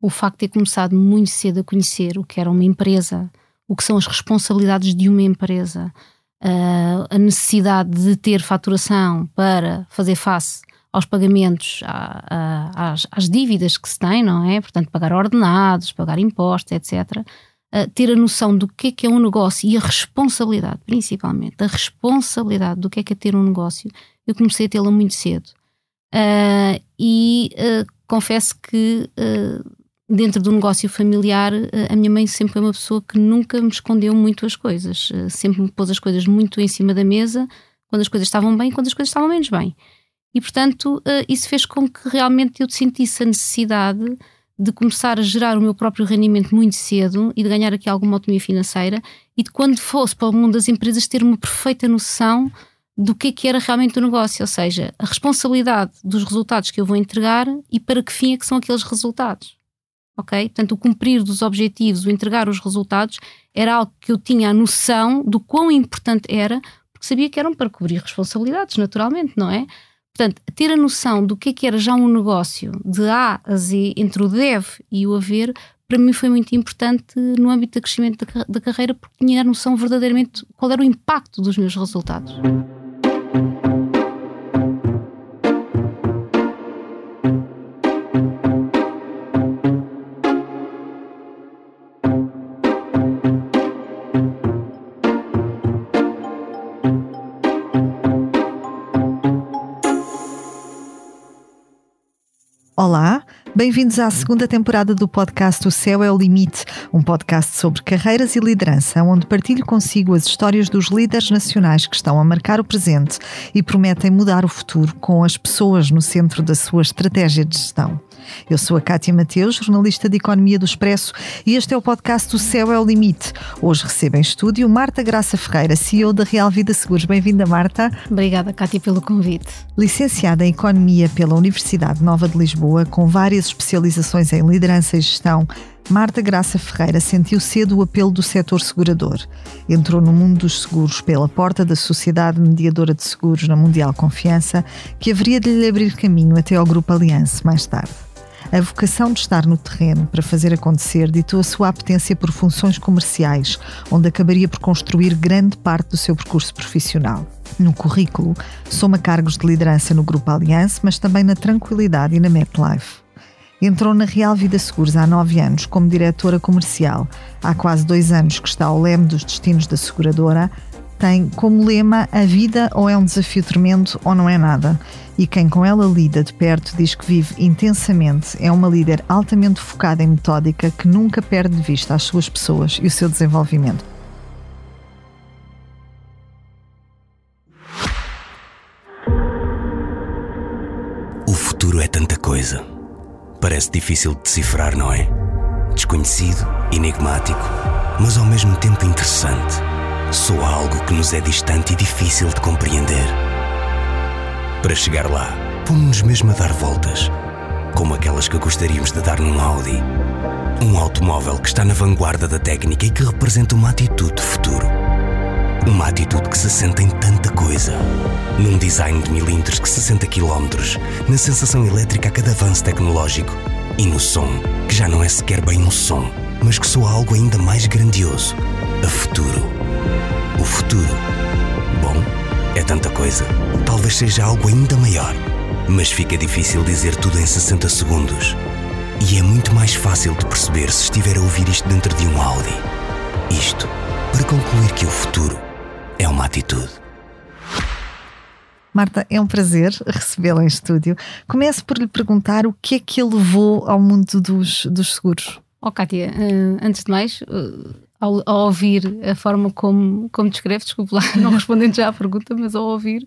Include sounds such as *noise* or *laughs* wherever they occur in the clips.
o facto de ter começado muito cedo a conhecer o que era uma empresa, o que são as responsabilidades de uma empresa, uh, a necessidade de ter faturação para fazer face aos pagamentos, às, às, dívidas que se tem, não é? Portanto, pagar ordenados, pagar impostos, etc. Uh, ter a noção do que é que é um negócio e a responsabilidade, principalmente, a responsabilidade do que é que é ter um negócio, eu comecei a tê-la muito cedo. Uh, e uh, confesso que dentro do negócio familiar, a minha mãe sempre foi uma pessoa que nunca me escondeu muito as coisas, sempre me pôs as coisas muito em cima da mesa, quando as coisas estavam bem, quando as coisas estavam menos bem. E, portanto, eh, isso fez com que realmente eu sentisse a necessidade de começar a gerar o meu próprio rendimento muito cedo e de ganhar aqui alguma autonomia financeira e de quando fosse para o mundo das empresas ter uma perfeita noção do que é que era realmente o negócio, ou seja, a responsabilidade dos resultados que eu vou entregar e para que fim é que são aqueles resultados. Ok? Portanto, o cumprir dos objetivos, o entregar os resultados, era algo que eu tinha a noção do quão importante era, porque sabia que eram para cobrir responsabilidades, naturalmente, não é? Portanto, ter a noção do que é que era já um negócio de A a Z, entre o deve e o haver, para mim foi muito importante no âmbito do crescimento da, da carreira, porque tinha a noção verdadeiramente qual era o impacto dos meus resultados. Olá, bem-vindos à segunda temporada do podcast O Céu é o Limite, um podcast sobre carreiras e liderança, onde partilho consigo as histórias dos líderes nacionais que estão a marcar o presente e prometem mudar o futuro com as pessoas no centro da sua estratégia de gestão. Eu sou a Cátia Mateus, jornalista de Economia do Expresso, e este é o podcast O Céu é o Limite. Hoje recebo em estúdio Marta Graça Ferreira, CEO da Real Vida Seguros. Bem-vinda, Marta. Obrigada, Cátia, pelo convite. Licenciada em Economia pela Universidade Nova de Lisboa, com várias especializações em liderança e gestão, Marta Graça Ferreira sentiu cedo o apelo do setor segurador. Entrou no mundo dos seguros pela porta da Sociedade Mediadora de Seguros na Mundial Confiança, que haveria de lhe abrir caminho até ao Grupo Aliança mais tarde. A vocação de estar no terreno para fazer acontecer ditou a sua apetência por funções comerciais, onde acabaria por construir grande parte do seu percurso profissional. No currículo, soma cargos de liderança no Grupo Aliança, mas também na Tranquilidade e na MetLife. Entrou na Real Vida Seguros há nove anos como diretora comercial. Há quase dois anos que está ao leme dos destinos da seguradora. Tem como lema a vida ou é um desafio tremendo ou não é nada e quem com ela lida de perto diz que vive intensamente, é uma líder altamente focada em metódica que nunca perde de vista as suas pessoas e o seu desenvolvimento. O futuro é tanta coisa. Parece difícil de decifrar, não é? Desconhecido, enigmático, mas ao mesmo tempo interessante. Soa algo que nos é distante e difícil de compreender. Para chegar lá, pomos-nos mesmo a dar voltas, como aquelas que gostaríamos de dar num Audi. Um automóvel que está na vanguarda da técnica e que representa uma atitude de futuro. Uma atitude que se sente em tanta coisa. Num design de milímetros que 60 km, na sensação elétrica a cada avanço tecnológico e no som, que já não é sequer bem um som, mas que soa algo ainda mais grandioso. A futuro. O futuro. Bom, é tanta coisa talvez seja algo ainda maior. Mas fica difícil dizer tudo em 60 segundos. E é muito mais fácil de perceber se estiver a ouvir isto dentro de um Audi. Isto para concluir que o futuro é uma atitude. Marta, é um prazer recebê-la em estúdio. Começo por lhe perguntar o que é que a levou ao mundo dos, dos seguros. Oh, Kátia, uh, antes de mais, uh, ao, ao, ouvir a forma como, como descreve, desculpe lá, *laughs* não respondendo já à pergunta, mas ao ouvir,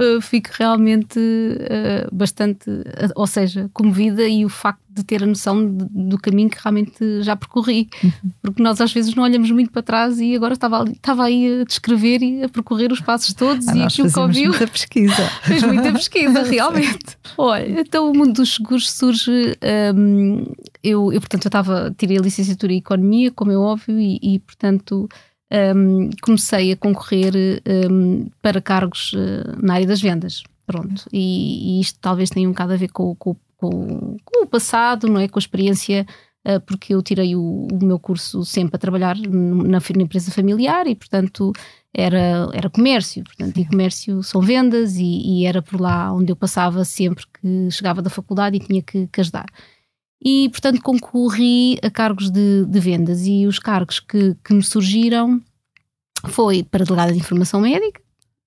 uh, fico realmente uh, bastante, uh, ou seja, comovida e o facto de ter a noção de, do caminho que realmente já percorri. Uhum. Porque nós às vezes não olhamos muito para trás e agora estava, ali, estava aí a descrever e a percorrer os passos todos ah, e aquilo que ouviu. muita pesquisa. *laughs* Fez muita pesquisa, *laughs* realmente. Olha, então o mundo dos seguros surge. Um, eu, eu, portanto, eu estava, tirei a licenciatura em Economia, como é óbvio, e, e portanto um, comecei a concorrer um, para cargos uh, na área das vendas. Pronto, e, e, isto talvez tenha um bocado a ver com, com, com, com, o passado, não é? Com a experiência uh, porque eu tirei o, o, meu curso sempre a trabalhar na, na, empresa familiar e, portanto, era, era comércio. Portanto, e comércio são vendas e, e, era por lá onde eu passava sempre que chegava da faculdade e tinha que, que ajudar. E, portanto, concorri a cargos de, de vendas e os cargos que, que me surgiram foi para delegada de informação médica,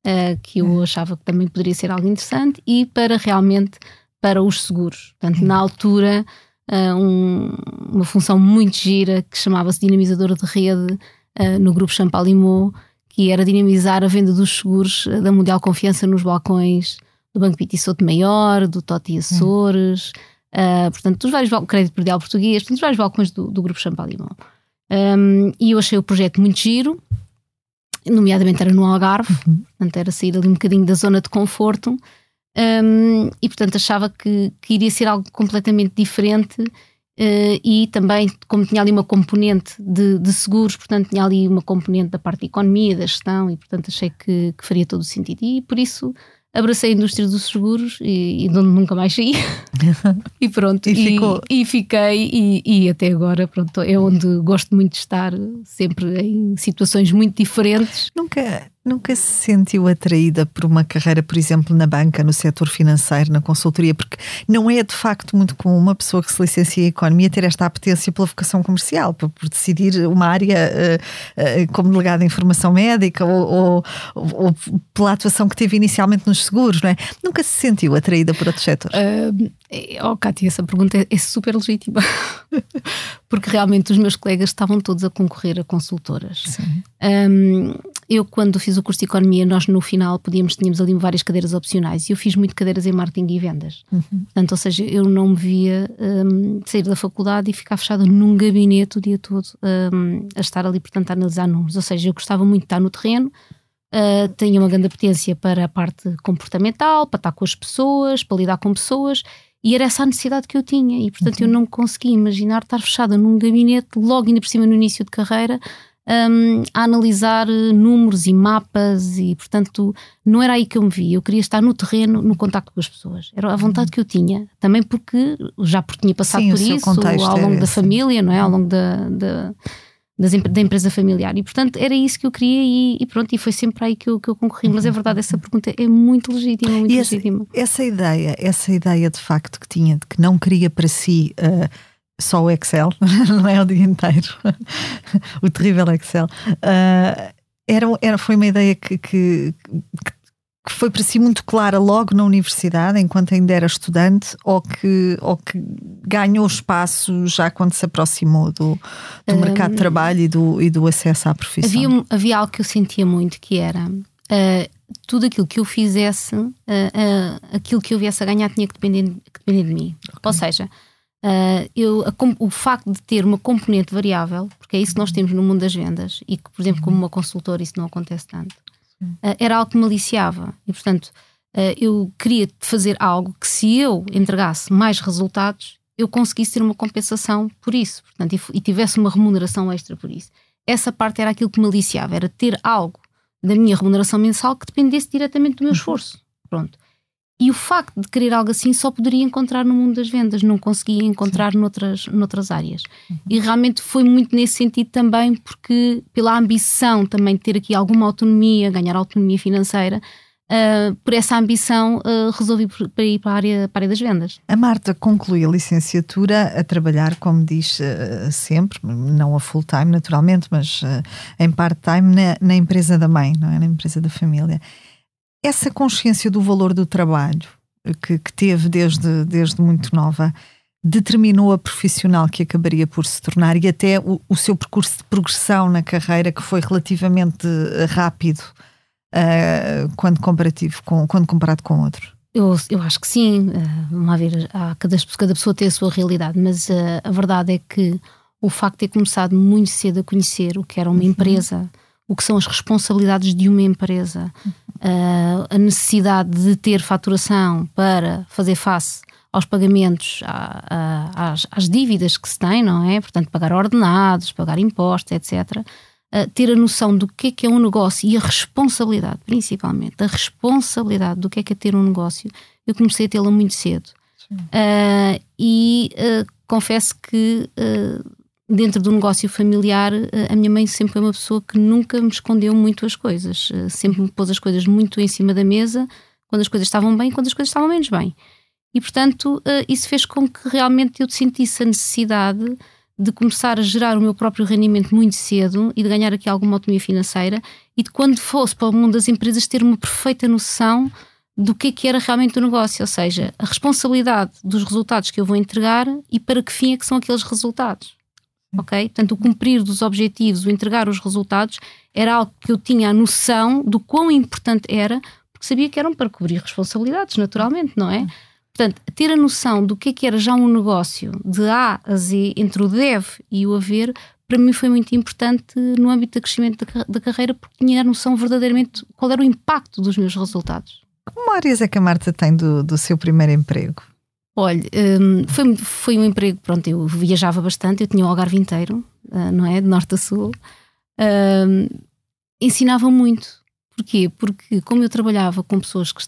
uh, que eu hum. achava que também poderia ser algo interessante, e para realmente para os seguros. Portanto, na altura, uh, um, uma função muito gira que chamava-se dinamizadora de rede uh, no grupo Champalimau, que era dinamizar a venda dos seguros da Mundial Confiança nos balcões do Banco Piti Souto Maior, do Toti. Açores, uh, portanto, dos vários crédito predial português, portanto, dos vários balcões do, do grupo Champalimau. Um, e eu achei o projeto muito giro, nomeadamente era no Algarve, uhum. portanto era sair ali um bocadinho da zona de conforto um, e portanto achava que, que, iria ser algo completamente diferente uh, e também como tinha ali uma componente de, de, seguros, portanto tinha ali uma componente da parte da economia, da gestão e portanto achei que, que faria todo o sentido e por isso abracei a indústria dos seguros e, e de onde nunca mais saí. *laughs* e pronto, e, ficou. e, e fiquei, e, e, até agora pronto, é onde gosto muito de estar, sempre em situações muito diferentes. Nunca, Nunca se sentiu atraída por uma carreira, por exemplo, na banca, no setor financeiro, na consultoria? Porque não é de facto muito comum uma pessoa que se licencia em economia ter esta apetência pela vocação comercial, por, por decidir uma área uh, uh, como delegada em informação médica ou, ou, ou, pela atuação que teve inicialmente nos seguros, não é? Nunca se sentiu atraída por outros setores? Uh, oh, Cátia, essa pergunta é, é super legítima. *laughs* Porque realmente os meus colegas estavam todos a concorrer a consultoras. Um, eu, quando fiz o curso de Economia, nós no final podíamos, tínhamos ali várias cadeiras opcionais e eu fiz muito cadeiras em marketing e vendas. Uhum. Portanto, ou seja, eu não me via um, sair da faculdade e ficar fechada num gabinete o dia todo um, a estar ali, portanto, a analisar números. Ou seja, eu gostava muito de estar no terreno, uh, tinha uma grande apetência para a parte comportamental, para estar com as pessoas, para lidar com pessoas e era essa a necessidade que eu tinha, e portanto uhum. eu não conseguia imaginar estar fechada num gabinete, logo ainda por cima no início de carreira, um, a analisar eh, números e mapas e, portanto, não era aí que eu me via. Eu queria estar no terreno, no contacto com as pessoas. Era a vontade uhum. que eu tinha, também porque já porque tinha passado Sim, por isso ao longo da família, não é? Ao longo da, da, das, da empresa familiar. E, portanto, era isso que eu queria e, e, pronto, e foi sempre aí que eu, que eu concorri. Mas é verdade, essa pergunta é muito legítima, muito e legítima. Essa, essa ideia, essa ideia de facto que tinha, de que não queria para si. Uh, só o Excel, *laughs* não é o dia inteiro, *laughs* o terrível Excel. Uh, era, era, foi uma ideia que, que, que, foi para si muito clara logo na universidade, enquanto ainda era estudante, ou que, ou que ganhou espaço já quando se aproximou do, do um, mercado de trabalho e do, e do acesso à profissão? Havia, havia algo que eu sentia muito que era. Uh, tudo aquilo que eu fizesse, uh, uh, aquilo que eu viesse a ganhar tinha que depender, que depender de mim. Okay. Ou seja, Uh, eu, a, o facto de ter uma componente variável, porque é isso que nós temos no mundo das vendas, e que, por exemplo, como uma consultora, isso não acontece tanto, uh, era algo que me aliciava. E, portanto, uh, eu queria fazer algo que, se eu entregasse mais resultados, eu conseguisse ter uma compensação por isso, portanto, e, e tivesse uma remuneração extra por isso. Essa parte era aquilo que me aliciava, era ter algo da minha remuneração mensal que dependesse diretamente do meu uhum. esforço. Pronto. E o facto de querer algo assim só poderia encontrar no mundo das vendas, não conseguia encontrar noutras, noutras áreas. Uhum. E realmente foi muito nesse sentido também, porque pela ambição também de ter aqui alguma autonomia, ganhar autonomia financeira, uh, por essa ambição uh, resolvi para ir para a, área, para a área das vendas. A Marta conclui a licenciatura a trabalhar, como diz uh, sempre, não a full time naturalmente, mas em part-time na, na empresa da mãe, não é? na empresa da família essa consciência do valor do trabalho que, que teve desde, desde muito nova determinou a profissional que acabaria por se tornar e até o, o seu percurso de progressão na carreira que foi relativamente rápido uh, quando comparativo com, quando comparado com outro. Eu, eu acho que sim, uh, vamos ver, há, cada, cada pessoa tem a sua realidade, mas uh, a verdade é que o facto de ter começado muito cedo a conhecer o que era uma uhum. empresa, o que são as responsabilidades de uma empresa, uh, a necessidade de ter faturação para fazer face aos pagamentos, a, a, às, às, dívidas que se tem, não é? Portanto, pagar ordenados, pagar impostos, etc. Uh, ter a noção do que é que é um negócio e a responsabilidade, principalmente, a responsabilidade do que é que é ter um negócio, eu comecei a tê-la muito cedo. Uh, e confesso que uh, dentro do negócio familiar, uh, a minha mãe sempre foi uma pessoa que nunca me escondeu muito as coisas, uh, sempre me pôs as coisas muito em cima da mesa, quando as coisas estavam bem, quando as coisas estavam menos bem. E portanto, isso fez com que realmente eu sentisse a necessidade de começar a gerar o meu próprio rendimento muito cedo e de ganhar aqui alguma autonomia financeira e de quando fosse para o mundo das empresas ter uma perfeita noção do que, é que era realmente o negócio, ou seja, a responsabilidade dos resultados que eu vou entregar e para que fim é que são aqueles resultados. Ok? Portanto, o cumprir dos objetivos, o entregar os resultados, era algo que eu tinha a noção do quão importante era, porque sabia que eram para cobrir responsabilidades, naturalmente, não é? Portanto, ter a noção do que é que era já um negócio de A a Z, entre o deve e o haver, para mim foi muito importante no âmbito do crescimento da, carreira, porque tinha a noção verdadeiramente qual era o impacto dos meus resultados. Que memórias é que a Marta tem do, do seu primeiro emprego? Olha, um, foi, foi um emprego, pronto, eu viajava bastante, eu tinha o Algarve inteiro, uh, não é? De norte a sul. Um, ensinava muito. Porquê? Porque como eu trabalhava com pessoas que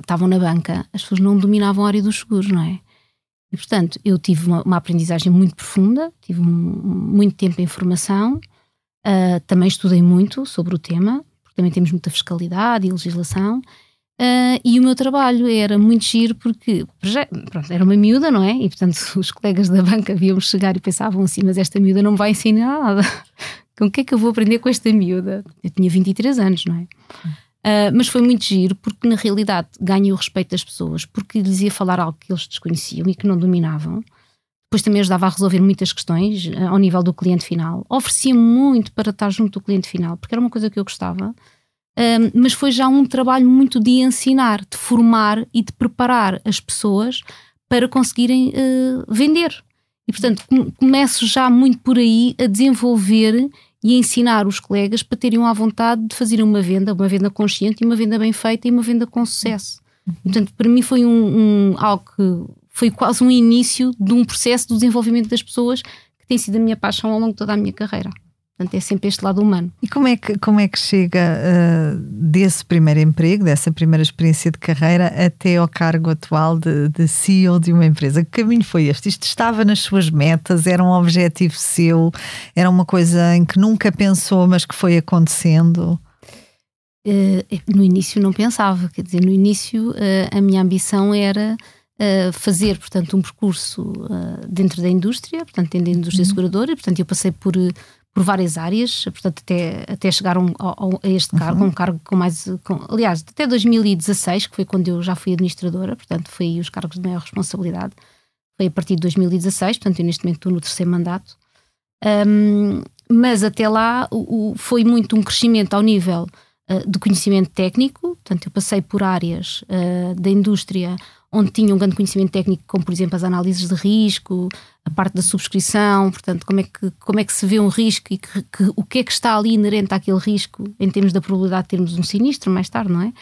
estavam na banca, as pessoas não dominavam a área dos seguros, não é? E portanto, eu tive uma, uma aprendizagem muito profunda, tive um, muito tempo em formação, uh, também estudei muito sobre o tema, porque também temos muita fiscalidade e legislação, Uh, e o meu trabalho era muito giro porque já, pronto, era uma miúda, não é? E portanto *laughs* os colegas da banca viam-me chegar e pensavam assim: Mas esta miúda não vai ensinar nada. *laughs* Com o que é que eu vou aprender com esta miúda? Eu tinha 23 anos, não é? Uh, mas foi muito giro porque na realidade ganhei o respeito das pessoas porque lhes ia falar algo que eles desconheciam e que não dominavam. Depois também ajudava a resolver muitas questões uh, ao nível do cliente final. Oferecia muito para estar junto do cliente final porque era uma coisa que eu gostava um, mas foi já um trabalho muito de ensinar, de formar e de preparar as pessoas para conseguirem uh, vender. E portanto começo já muito por aí a desenvolver e a ensinar os colegas para terem a vontade de fazer uma venda, uma venda consciente uma venda bem feita e uma venda com sucesso. Portanto, para mim foi um, um, algo que foi quase um início de um processo de desenvolvimento das pessoas que tem sido a minha paixão ao longo de toda a minha carreira. Portanto, é sempre este lado humano. E como é que, como é que chega uh, desse primeiro emprego, dessa primeira experiência de carreira, até ao cargo atual de, de, CEO de uma empresa? Que caminho foi este? Isto estava nas suas metas? Era um objetivo seu? Era uma coisa em que nunca pensou, mas que foi acontecendo? Uh, no início não pensava, quer dizer, no início uh, a minha ambição era fazer, portanto, um percurso dentro da indústria, portanto, dentro da indústria uhum. seguradora, e, portanto, eu passei por por várias áreas, portanto, até, até chegar um, ao, a este cargo, uhum. um cargo com mais. Com, aliás, até 2016, que foi quando eu já fui administradora, portanto, foi aí os cargos de maior responsabilidade. Foi a partir de 2016, portanto, eu neste momento estou no terceiro mandato. Um, mas até lá o, o, foi muito um crescimento ao nível uh, de conhecimento técnico, portanto, eu passei por áreas uh, da indústria onde tinha um grande conhecimento técnico, como por exemplo as análises de risco, a parte da subscrição, portanto, como é que, como é que se vê um risco e que, que, o que é que está ali inerente àquele risco em termos da probabilidade de termos um sinistro mais tarde, não é?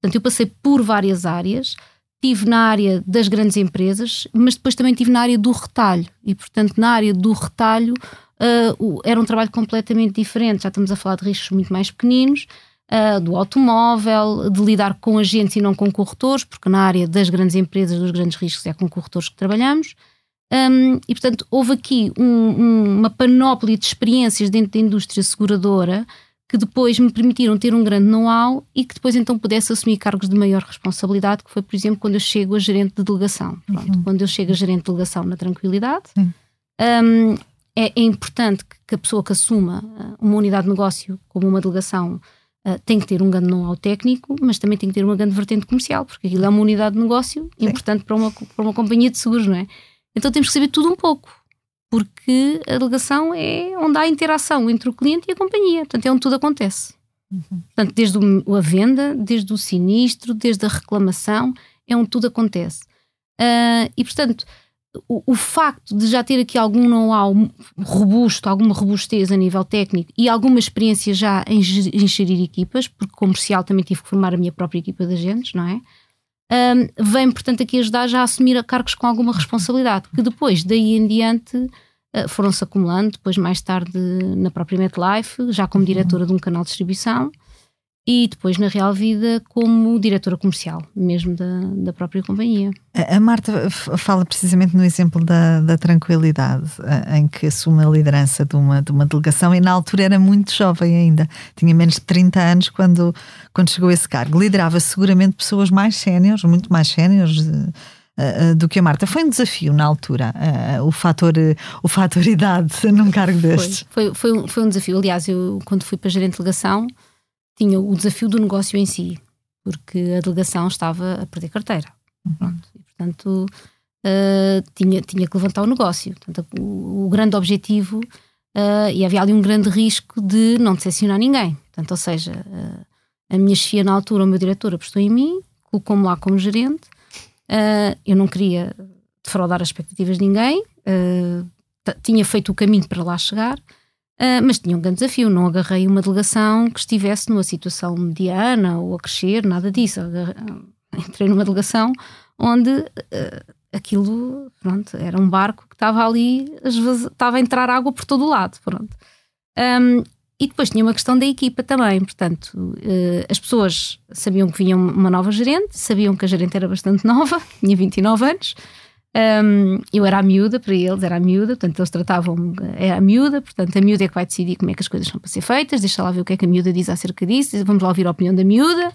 Portanto, eu passei por várias áreas, tive na área das grandes empresas, mas depois também tive na área do retalho e, portanto, na área do retalho uh, era um trabalho completamente diferente. Já estamos a falar de riscos muito mais pequeninos, uh, do automóvel, de lidar com agentes e não com corretores, porque na área das grandes empresas, dos grandes riscos, é com corretores que trabalhamos. Um, e, portanto, houve aqui um, um, uma panóplia de experiências dentro da indústria seguradora que depois me permitiram ter um grande know-how e que depois então pudesse assumir cargos de maior responsabilidade, que foi, por exemplo, quando eu chego a gerente de delegação. Pronto, uhum. Quando eu chego a gerente de delegação na tranquilidade, uhum. um, é, é, importante que a pessoa que assuma uh, uma unidade de negócio como uma delegação Uh, tem que ter um grande know-how técnico, mas também tem que ter uma grande vertente comercial, porque aquilo é uma unidade de negócio Sim. importante para uma, para uma companhia de seguros, não é? Então temos que saber tudo um pouco, porque a delegação é onde há interação entre o cliente e a companhia, portanto é onde tudo acontece. Uhum. Portanto, desde a venda, desde o sinistro, desde a reclamação, é onde tudo acontece. Uh, e portanto, o, o, facto de já ter aqui algum know-how robusto, alguma robustez a nível técnico e alguma experiência já em, em gerir equipas, porque comercial também tive que formar a minha própria equipa de agentes, não é? Um, vem, portanto, aqui ajudar já a assumir cargos com alguma responsabilidade, que depois, daí em diante, uh, foram-se acumulando, depois mais tarde na própria MetLife, já como diretora de um canal de distribuição, e depois na real vida como diretora comercial, mesmo da, da própria companhia. A Marta fala precisamente no exemplo da, da tranquilidade, em que assume a liderança de uma, de uma delegação e na altura era muito jovem ainda, tinha menos de 30 anos quando, quando chegou a esse cargo. Liderava seguramente pessoas mais séniores, muito mais séniores uh, do que a Marta. Foi um desafio na altura, uh, o, fator, o fator idade *laughs* num cargo destes. Foi, foi, foi, um, foi um desafio. Aliás, eu quando fui para gerente de delegação tinha o desafio do negócio em si, porque a delegação estava a perder carteira. Uhum. Pronto. E, portanto, uh, tinha, tinha que levantar o negócio. Portanto, o, o grande objetivo, uh, e havia ali um grande risco de não decepcionar ninguém. Portanto, ou seja, uh, a minha chefia na altura, o meu diretor, apostou em mim, colocou-me lá como gerente. eu não queria defraudar as expectativas de ninguém, tinha feito o caminho para lá chegar. Uh, mas tinha um grande desafio. Não agarrei uma delegação que estivesse numa situação mediana ou a crescer, nada disso. Agarrei, entrei numa delegação onde uh, aquilo, pronto, era um barco que estava ali, estava a entrar água por todo o lado, pronto. Um, e depois tinha uma questão da equipa também, portanto, uh, as pessoas sabiam que vinha uma nova gerente, sabiam que a gerente era bastante nova, *laughs* tinha 29 anos, um, eu era a miúda para eles, era a miúda, portanto eles tratavam é a miúda, portanto a miúda é que vai decidir como é que as coisas são para ser feitas, deixa lá ver o que é que a miúda diz acerca disso, vamos lá ouvir a opinião da miúda.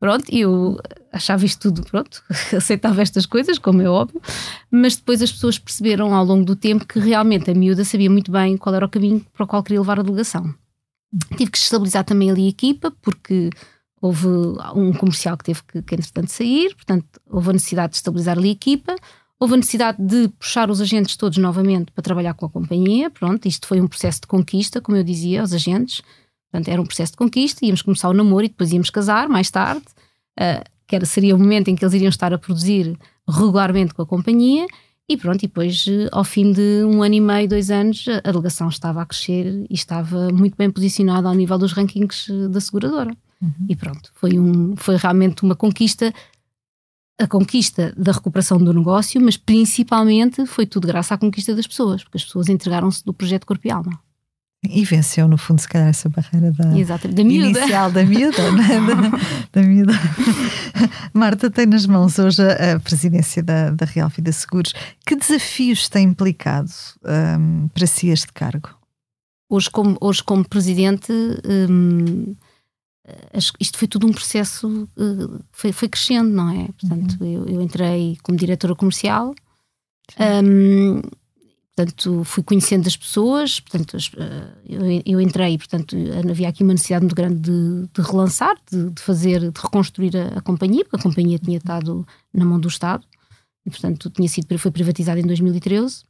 Pronto, eu achava isto tudo, pronto, *laughs* aceitava estas coisas, como é óbvio, mas depois as pessoas perceberam ao longo do tempo que realmente a miúda sabia muito bem qual era o caminho para o qual queria levar a delegação. Tive que estabilizar também ali a equipa, porque houve um comercial que teve que, que entretanto, sair, portanto, houve a necessidade de estabilizar ali a equipa Houve a necessidade de puxar os agentes todos novamente para trabalhar com a companhia. Pronto, isto foi um processo de conquista, como eu dizia aos agentes. Portanto, era um processo de conquista, íamos começar o namoro e depois íamos casar mais tarde, uh, que era, seria o momento em que eles iriam estar a produzir regularmente com a companhia. E pronto, e depois, uh, ao fim de um ano e meio, dois anos, a delegação estava a crescer e estava muito bem posicionada ao nível dos rankings uh, da seguradora. Uhum. E pronto, foi, um, foi realmente uma conquista a conquista da recuperação do negócio, mas principalmente foi tudo graças à conquista das pessoas, porque as pessoas entregaram-se do projeto Corpo e Alma. E venceu, no fundo, se calhar, essa barreira da, da miúda. inicial da miúda. Né? da, da miúda. Marta tem nas mãos hoje a, presidência da, da Real Vida Seguros. Que desafios tem implicado um, para si este cargo? Hoje, como, hoje, como presidente, um, isto foi tudo um processo uh, foi, foi crescendo, não é? Portanto, uhum. eu, eu, entrei como diretora comercial, um, portanto, fui conhecendo as pessoas, portanto, uh, eu, eu, entrei, portanto, havia aqui uma necessidade muito grande de, de relançar, de, de, fazer, de reconstruir a, a, companhia, porque a companhia tinha estado na mão do Estado, e portanto tinha sido, foi privatizada em 2013.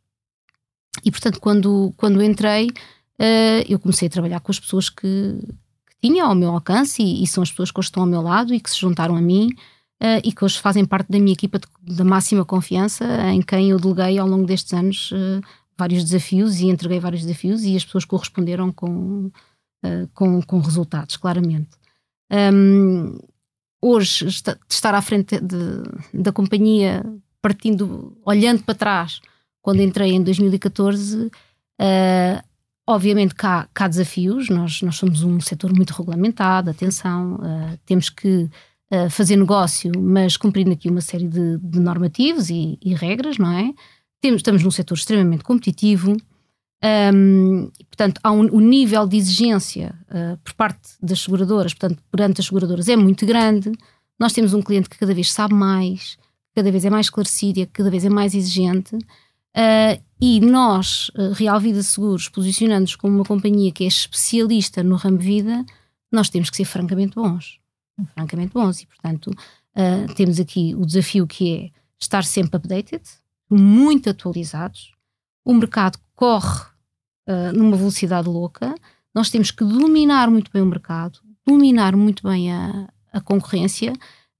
E portanto, quando, quando entrei, uh, eu comecei a trabalhar com as pessoas que, tinha ao meu alcance e, e, são as pessoas que hoje estão ao meu lado e que se juntaram a mim uh, e que hoje fazem parte da minha equipa de, máxima confiança, em quem eu deleguei ao longo destes anos uh, vários desafios e entreguei vários desafios e as pessoas corresponderam com, uh, com, com, resultados, claramente. Um, hoje, estar à frente de, da companhia, partindo, olhando para trás, quando entrei em 2014, uh, Obviamente que há, que há, desafios, nós, nós somos um setor muito regulamentado, atenção, uh, temos que uh, fazer negócio, mas cumprindo aqui uma série de, de normativos e, e, regras, não é? Temos, estamos num setor extremamente competitivo, um, e, portanto, há um, um, nível de exigência uh, por parte das seguradoras, portanto, perante as seguradoras é muito grande. Nós temos um cliente que cada vez sabe mais, cada vez é mais esclarecido e cada vez é mais exigente. Uh, e nós, uh, Real Vida Seguros, posicionando-nos como uma companhia que é especialista no ramo vida, nós temos que ser francamente bons. Francamente bons. E, portanto, uh, temos aqui o desafio que é estar sempre updated, muito atualizados. O mercado corre numa velocidade louca. Nós temos que dominar muito bem o mercado, dominar muito bem a, a concorrência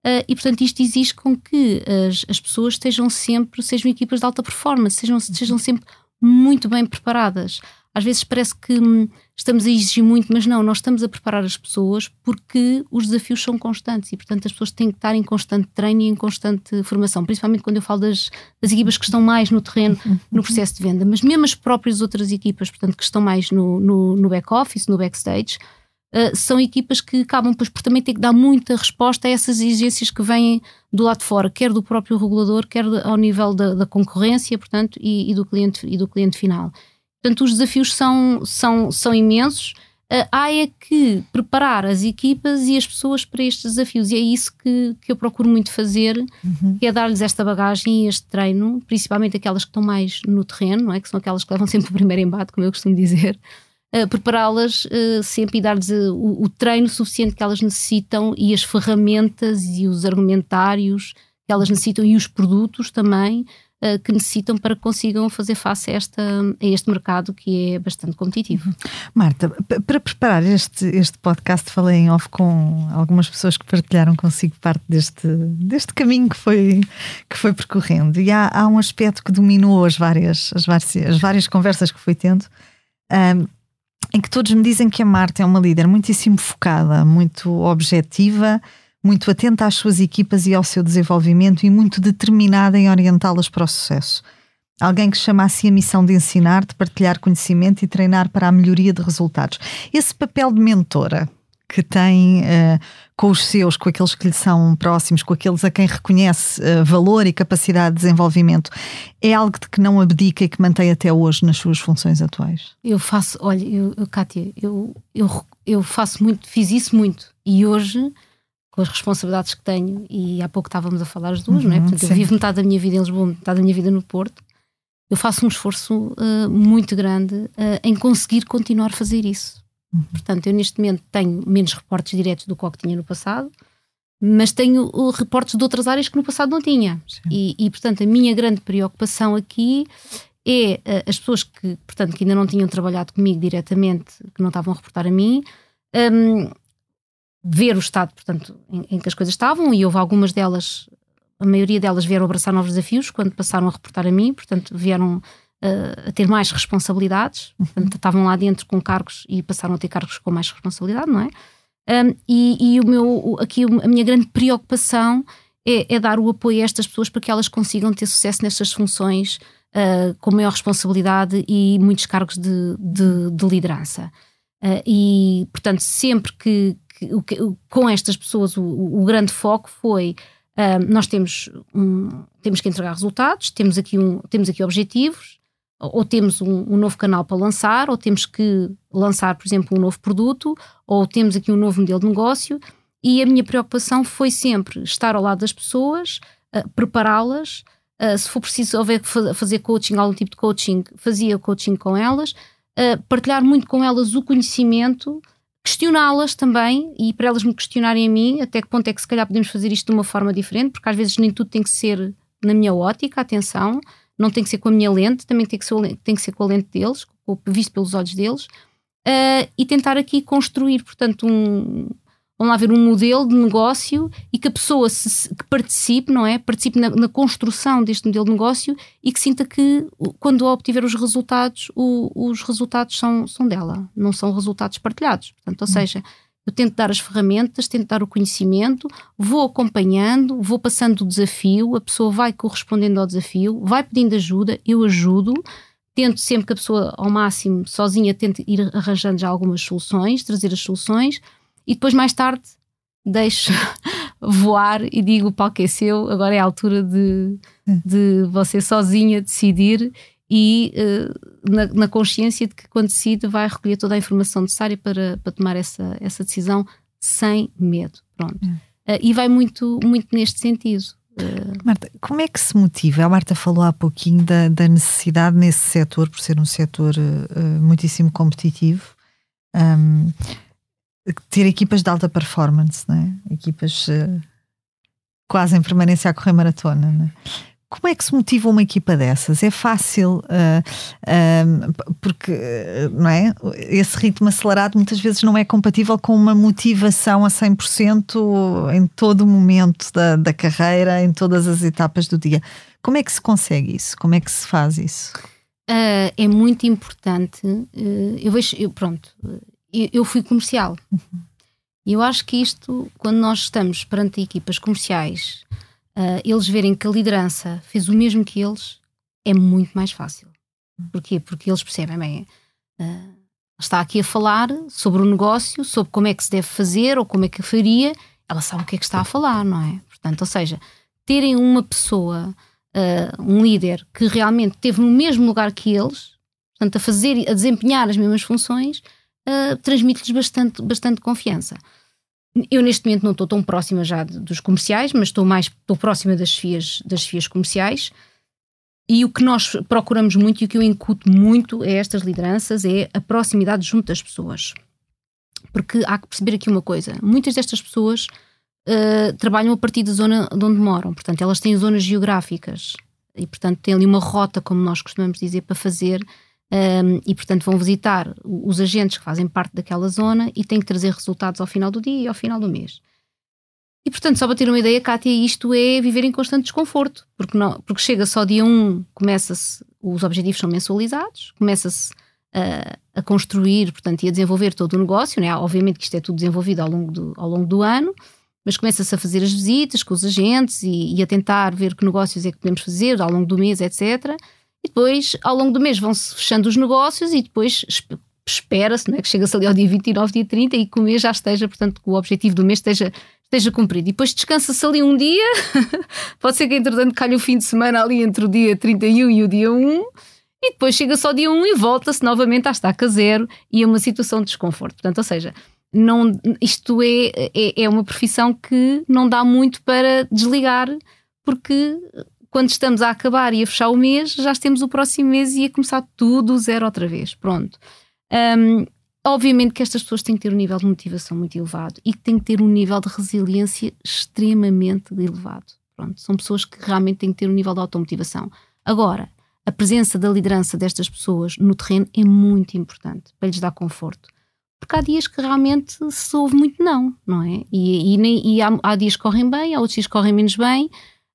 Uh, e, portanto, isto exige com que as, as pessoas estejam sempre, sejam equipas de alta performance, sejam, sejam sempre muito bem preparadas. Às vezes parece que hum, estamos a exigir muito, mas não, nós estamos a preparar as pessoas porque os desafios são constantes e, portanto, as pessoas têm que estar em constante treino e em constante formação, principalmente quando eu falo das, das equipas que estão mais no terreno, no processo de venda, mas mesmo as próprias outras equipas, portanto, que estão mais no, no, no back-office, no backstage, uh, são equipas que acabam pois, por também ter que dar muita resposta a essas exigências que vêm do lado de fora, quer do próprio regulador, quer ao nível da, da concorrência, portanto, e, e, do cliente, e do cliente final. Portanto, os desafios são, são, são imensos. Uh, há é que preparar as equipas e as pessoas para estes desafios, e é isso que, que eu procuro muito fazer, uhum. que é dar-lhes esta bagagem e este treino, principalmente aquelas que estão mais no terreno, não é? que são aquelas que levam sempre o primeiro embate, como eu costumo dizer, prepará-las uh, sempre e dar-lhes uh, o, o, treino suficiente que elas necessitam e as ferramentas e os argumentários que elas necessitam e os produtos também que necessitam para que consigam fazer face a, esta, a este mercado que é bastante competitivo. Uhum. Marta, para preparar este, este podcast, falei em off com algumas pessoas que partilharam consigo parte deste, deste caminho que foi, que foi percorrendo. E há, há um aspecto que dominou as várias, as várias, as várias conversas que fui tendo. Um, em que todos me dizem que a Marta é uma líder muitíssimo focada, muito objetiva, muito atenta às suas equipas e ao seu desenvolvimento e muito determinada em orientá-las para o sucesso. Alguém que chama assim a missão de ensinar, de partilhar conhecimento e treinar para a melhoria de resultados. Esse papel de mentora que tem uh, com os seus, com aqueles que lhe são próximos, com aqueles a quem reconhece uh, valor e capacidade de desenvolvimento, é algo de que não abdica e que mantém até hoje nas suas funções atuais? Eu faço, olha, eu, eu Kátia, eu, eu, eu faço muito, fiz isso muito e hoje com as responsabilidades que tenho, e há pouco estávamos a falar as duas, uhum, não é? Uhum, Portanto, sim. eu vivo metade da minha vida em Lisboa, metade da minha vida no Porto. Eu faço um esforço uh, muito grande uh, em conseguir continuar a fazer isso. Portanto, eu neste momento tenho menos reportes diretos do que o que tinha no passado, mas tenho uh, reportes de outras áreas que no passado não tinha. E, e, portanto, a minha grande preocupação aqui é uh, as pessoas que, portanto, que ainda não tinham trabalhado comigo diretamente, que não estavam a reportar a mim, um, ver o estado, portanto, em, em, que as coisas estavam, e houve algumas delas, a maioria delas vieram abraçar novos desafios quando passaram a reportar a mim, portanto, vieram a ter mais responsabilidades, uhum. portanto, estavam lá dentro com cargos e passaram a ter cargos com mais responsabilidade, não é? Um, e, e, o meu, aqui a minha grande preocupação é, é, dar o apoio a estas pessoas para que elas consigam ter sucesso nestas funções uh, com maior responsabilidade e muitos cargos de, de, de liderança. Uh, e, portanto, sempre que, que, que com estas pessoas o, o, grande foco foi uh, nós temos, um, temos que entregar resultados, temos aqui, um, temos aqui objetivos, ou temos um, um, novo canal para lançar, ou temos que lançar, por exemplo, um novo produto, ou temos aqui um novo modelo de negócio. E a minha preocupação foi sempre estar ao lado das pessoas, uh, prepará-las. Uh, se for preciso houver fazer coaching, algum tipo de coaching, fazia coaching com elas, uh, partilhar muito com elas o conhecimento, questioná-las também e para elas me questionarem a mim até que ponto é que se calhar podemos fazer isto de uma forma diferente, porque às vezes nem tudo tem que ser na minha ótica, atenção não tem que ser com a minha lente, também tem que ser, tem que ser com a lente deles, visto pelos olhos deles, uh, e tentar aqui construir, portanto, um, vamos lá ver, um modelo de negócio e que a pessoa se, que participe, não é? Participe na, na, construção deste modelo de negócio e que sinta que quando obtiver os resultados, o, os resultados são, são dela, não são resultados partilhados. Portanto, ou hum. seja, eu tento dar as ferramentas, tento dar o conhecimento, vou acompanhando, vou passando o desafio, a pessoa vai correspondendo ao desafio, vai pedindo ajuda, eu ajudo, tento sempre que a pessoa, ao máximo, sozinha, tente ir arranjando já algumas soluções, trazer as soluções, e depois, mais tarde, deixo *laughs* voar e digo: o palco é seu, agora é a altura de, de você sozinha decidir e uh, na, na, consciência de que quando decide vai recolher toda a informação necessária para, para tomar essa, essa decisão sem medo. Pronto. Uh, e vai muito, muito neste sentido. Uh... Marta, como é que se motiva? A Marta falou há pouquinho da, da necessidade nesse setor, por ser um setor muitíssimo competitivo, um, ter equipas de alta performance, né? equipas quase em permanência a correr maratona. Né? Como é que se motiva uma equipa dessas? É fácil, uh, uh, porque não é? esse ritmo acelerado muitas vezes não é compatível com uma motivação a 100% em todo o momento da, da carreira, em todas as etapas do dia. Como é que se consegue isso? Como é que se faz isso? Uh, é muito importante. eu vejo, eu, pronto, eu, eu fui comercial. E eu acho que isto, quando nós estamos perante equipas comerciais uh, eles verem que a liderança fez o mesmo que eles, é muito mais fácil. Porquê? Porque eles percebem, bem, uh, Está aqui a falar sobre o negócio, sobre como é que se deve fazer ou como é que faria. Ela sabe o que é que está a falar, não é? Portanto, ou seja, terem uma pessoa, uh, um líder que realmente esteve no mesmo lugar que eles, portanto, a fazer, a desempenhar as mesmas funções, uh, transmite-lhes bastante, bastante confiança. Eu neste momento não estou tão próxima já dos comerciais, mas estou mais estou próxima das FIAs, das FIAs comerciais. E o que nós procuramos muito e o que eu incuto muito a estas lideranças é a proximidade junto das pessoas. Porque há que perceber aqui uma coisa: muitas destas pessoas uh, trabalham a partir da zona de onde moram, portanto, elas têm zonas geográficas e, portanto, têm ali uma rota, como nós costumamos dizer, para fazer um, e, portanto, vão visitar os agentes que fazem parte daquela zona e têm que trazer resultados ao final do dia e ao final do mês. E, portanto, só para ter uma ideia, Kátia, isto é viver em constante desconforto, porque, não, porque chega só dia 1, começa-se, os objetivos são mensualizados, começa-se a, a, construir, portanto, e a desenvolver todo o negócio, né? obviamente que isto é tudo desenvolvido ao longo do, ao longo do ano, mas começa-se a fazer as visitas com os agentes e, e, a tentar ver que negócios é que podemos fazer ao longo do mês, etc., e depois, ao longo do mês, vão-se fechando os negócios e depois espera-se é? que chega-se ali ao dia 29, dia 30 e que o mês já esteja, portanto, que o objetivo do mês esteja, esteja cumprido. E depois descansa-se ali um dia, *laughs* pode ser que entretanto calhe o fim de semana ali entre o dia 31 e o dia 1, e depois chega-se ao dia 1 e volta-se novamente à estaca zero e é uma situação de desconforto. Portanto, ou seja, não, isto é, é, é uma profissão que não dá muito para desligar, porque quando estamos a acabar e a fechar o mês, já temos o próximo mês e a começar tudo zero outra vez. Pronto. Um, obviamente que estas pessoas têm que ter um nível de motivação muito elevado e que têm que ter um nível de resiliência extremamente elevado. Pronto, são pessoas que realmente têm que ter um nível de automotivação. Agora, a presença da liderança destas pessoas no terreno é muito importante para lhes dar conforto. Porque há dias que realmente se ouve muito não, não é? E, e, e há, há dias que correm bem, há outros dias que correm menos bem,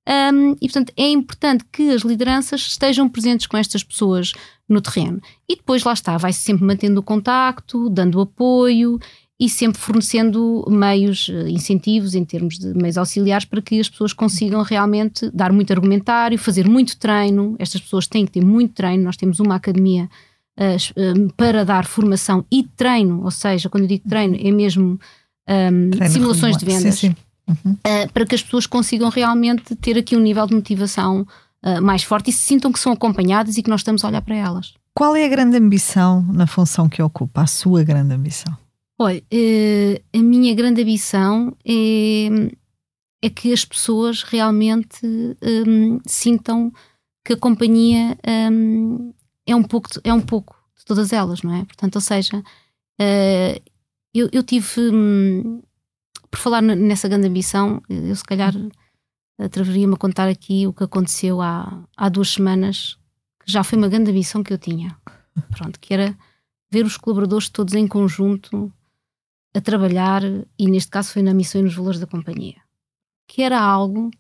um, e, portanto, é importante que as lideranças estejam presentes com estas pessoas no terreno. E depois, lá está, vai-se sempre mantendo o contacto, dando apoio e sempre fornecendo meios, eh, incentivos em termos de meios auxiliares para que as pessoas consigam realmente dar muito argumentário, fazer muito treino. Estas pessoas têm que ter muito treino. Nós temos uma academia uh, para dar formação e treino, ou seja, quando eu digo treino, é mesmo um, simulações de vendas. Sim, sim uhum. uh, para que as pessoas consigam realmente ter aqui um nível de motivação uh, mais forte e se sintam que são acompanhadas e que nós estamos a olhar para elas. Qual é a grande ambição na função que ocupa? A sua grande ambição? Olha, uh, a minha grande ambição é, é que as pessoas realmente um, sintam que a companhia um, é, um pouco, é um pouco de todas elas, não é? Portanto, ou seja, eu, eu, tive. Um, por falar nessa grande ambição, eu se calhar atreveria-me a contar aqui o que aconteceu há, há duas semanas, que já foi uma grande ambição que eu tinha. Pronto, que era ver os colaboradores todos em conjunto a trabalhar, e neste caso foi na missão e nos valores da companhia. Que era algo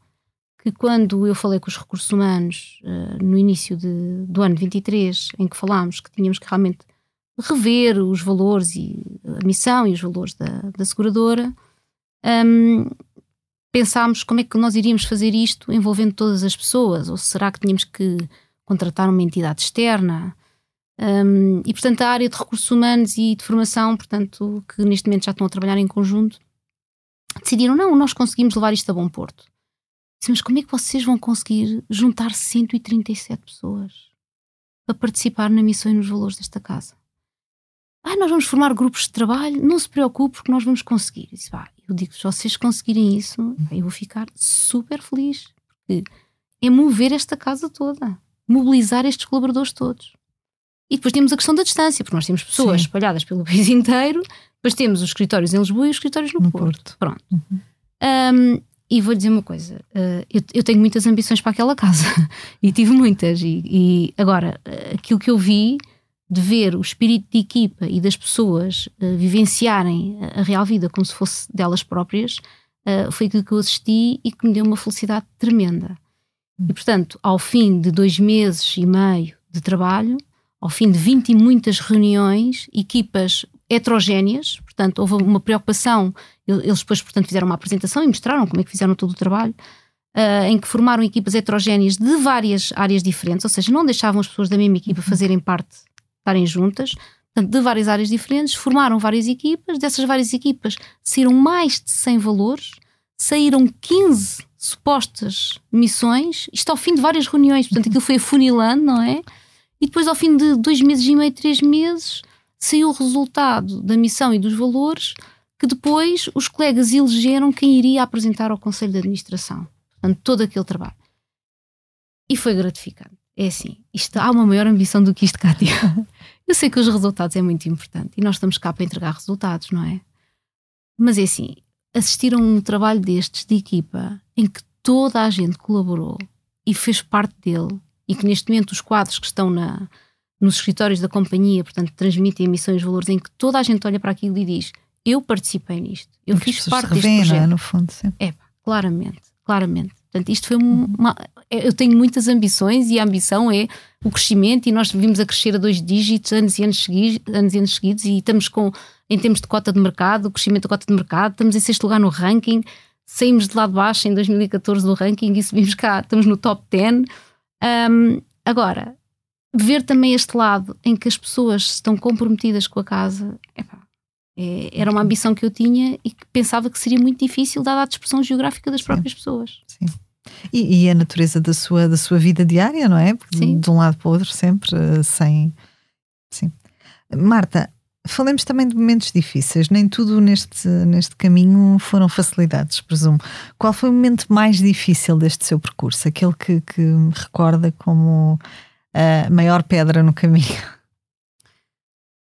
que quando eu falei com os recursos humanos uh, no início de, do ano 23, em que falámos que tínhamos que realmente rever os valores e a missão e os valores da, da seguradora, um, pensámos como é que nós iríamos fazer isto envolvendo todas as pessoas, ou será que tínhamos que contratar uma entidade externa? Um, e portanto a área de recursos humanos e de formação, portanto, que neste momento já estão a trabalhar em conjunto, decidiram, não, nós conseguimos levar isto a bom porto. Mas como é que vocês vão conseguir juntar 137 pessoas para participar na missão e nos valores desta casa? Ah, nós vamos formar grupos de trabalho, não se preocupe porque nós vamos conseguir. Disse, pá, eu digo, se vocês conseguirem isso, eu vou ficar super feliz. Porque é mover esta casa toda, mobilizar estes colaboradores todos. E depois temos a questão da distância, porque nós temos pessoas Sim. espalhadas pelo *laughs* país inteiro, depois temos os escritórios em Lisboa e os escritórios no, no Porto. Porto. Pronto. Uhum. Um, e vou dizer uma coisa: uh, eu, eu, tenho muitas ambições para aquela *laughs* casa e tive muitas. E, e, agora, aquilo que eu vi de ver o espírito de equipa e das pessoas uh, vivenciarem a, real vida como se fosse delas próprias, uh, foi aquilo que eu assisti e que me deu uma felicidade tremenda. E, portanto, ao fim de dois meses e meio de trabalho, ao fim de 20 e muitas reuniões, equipas heterogéneas, portanto, houve uma preocupação. Eles depois, portanto, fizeram uma apresentação e mostraram como é que fizeram todo o trabalho. Uh, em que formaram equipas heterogéneas de várias áreas diferentes, ou seja, não deixavam as pessoas da mesma equipa fazerem parte estarem juntas. portanto, de várias áreas diferentes, formaram várias equipas, dessas várias equipas saíram mais de 100 valores, saíram 15 supostas missões, isto ao fim de várias reuniões, portanto aquilo foi afunilando, não é? E depois ao fim de dois meses e meio, três meses, saiu o resultado da missão e dos valores que depois os colegas elegeram quem iria apresentar ao Conselho de Administração. Portanto, todo aquele trabalho. E foi gratificante. É assim, isto, há uma maior ambição do que isto, Cátia. Eu sei que os resultados é muito importante e nós estamos cá para entregar resultados, não é? Mas é assim, assistir a um trabalho destes de equipa em que toda a gente colaborou e fez parte dele e que neste momento os quadros que estão na, nos escritórios da companhia, portanto, transmitem emissões valores em que toda a gente olha para aquilo e diz: Eu participei nisto, eu fiz parte deste revêem, projeto. É, no fundo, sim. É, claramente, claramente. Portanto, isto foi uma. Eu tenho muitas ambições e a ambição é o crescimento, e nós vimos a crescer a dois dígitos anos e anos seguidos, anos e anos seguidos e estamos com, em termos de cota de mercado, o crescimento da cota de mercado, estamos em sexto lugar no ranking, saímos de lá de baixo em 2014 do ranking e subimos cá, estamos no top 10. Um, agora, ver também este lado em que as pessoas estão comprometidas com a casa, epá, é, era uma ambição que eu tinha e que pensava que seria muito difícil, dada a dispersão geográfica das Sim. próprias pessoas. Sim. E, e, a natureza da sua, da sua vida diária, não é? Porque Sim. de um lado para o outro, sempre eh, sem. Sim. Marta, falemos também de momentos difíceis. Nem tudo neste, neste caminho foram facilidades, presumo. Qual foi o momento mais difícil deste seu percurso? Aquele que, que me recorda como a maior pedra no caminho? *laughs*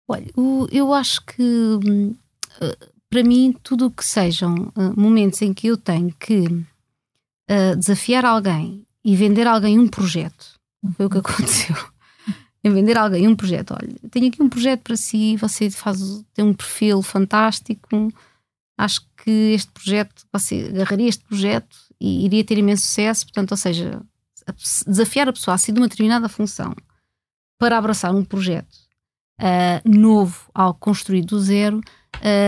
Olha, eu acho que hum, eh, para mim, tudo o que sejam eh, momentos em que eu tenho que uh, desafiar alguém e vender alguém um projeto, foi o que aconteceu. em *laughs* vender alguém um projeto, olha, tenho aqui um projeto para si, você faz, tem um perfil fantástico, acho que este projeto, você agarraria este projeto e iria ter imenso sucesso, portanto, ou seja, desafiar a pessoa a sair de uma determinada função para abraçar um projeto uh, novo, algo construído do zero,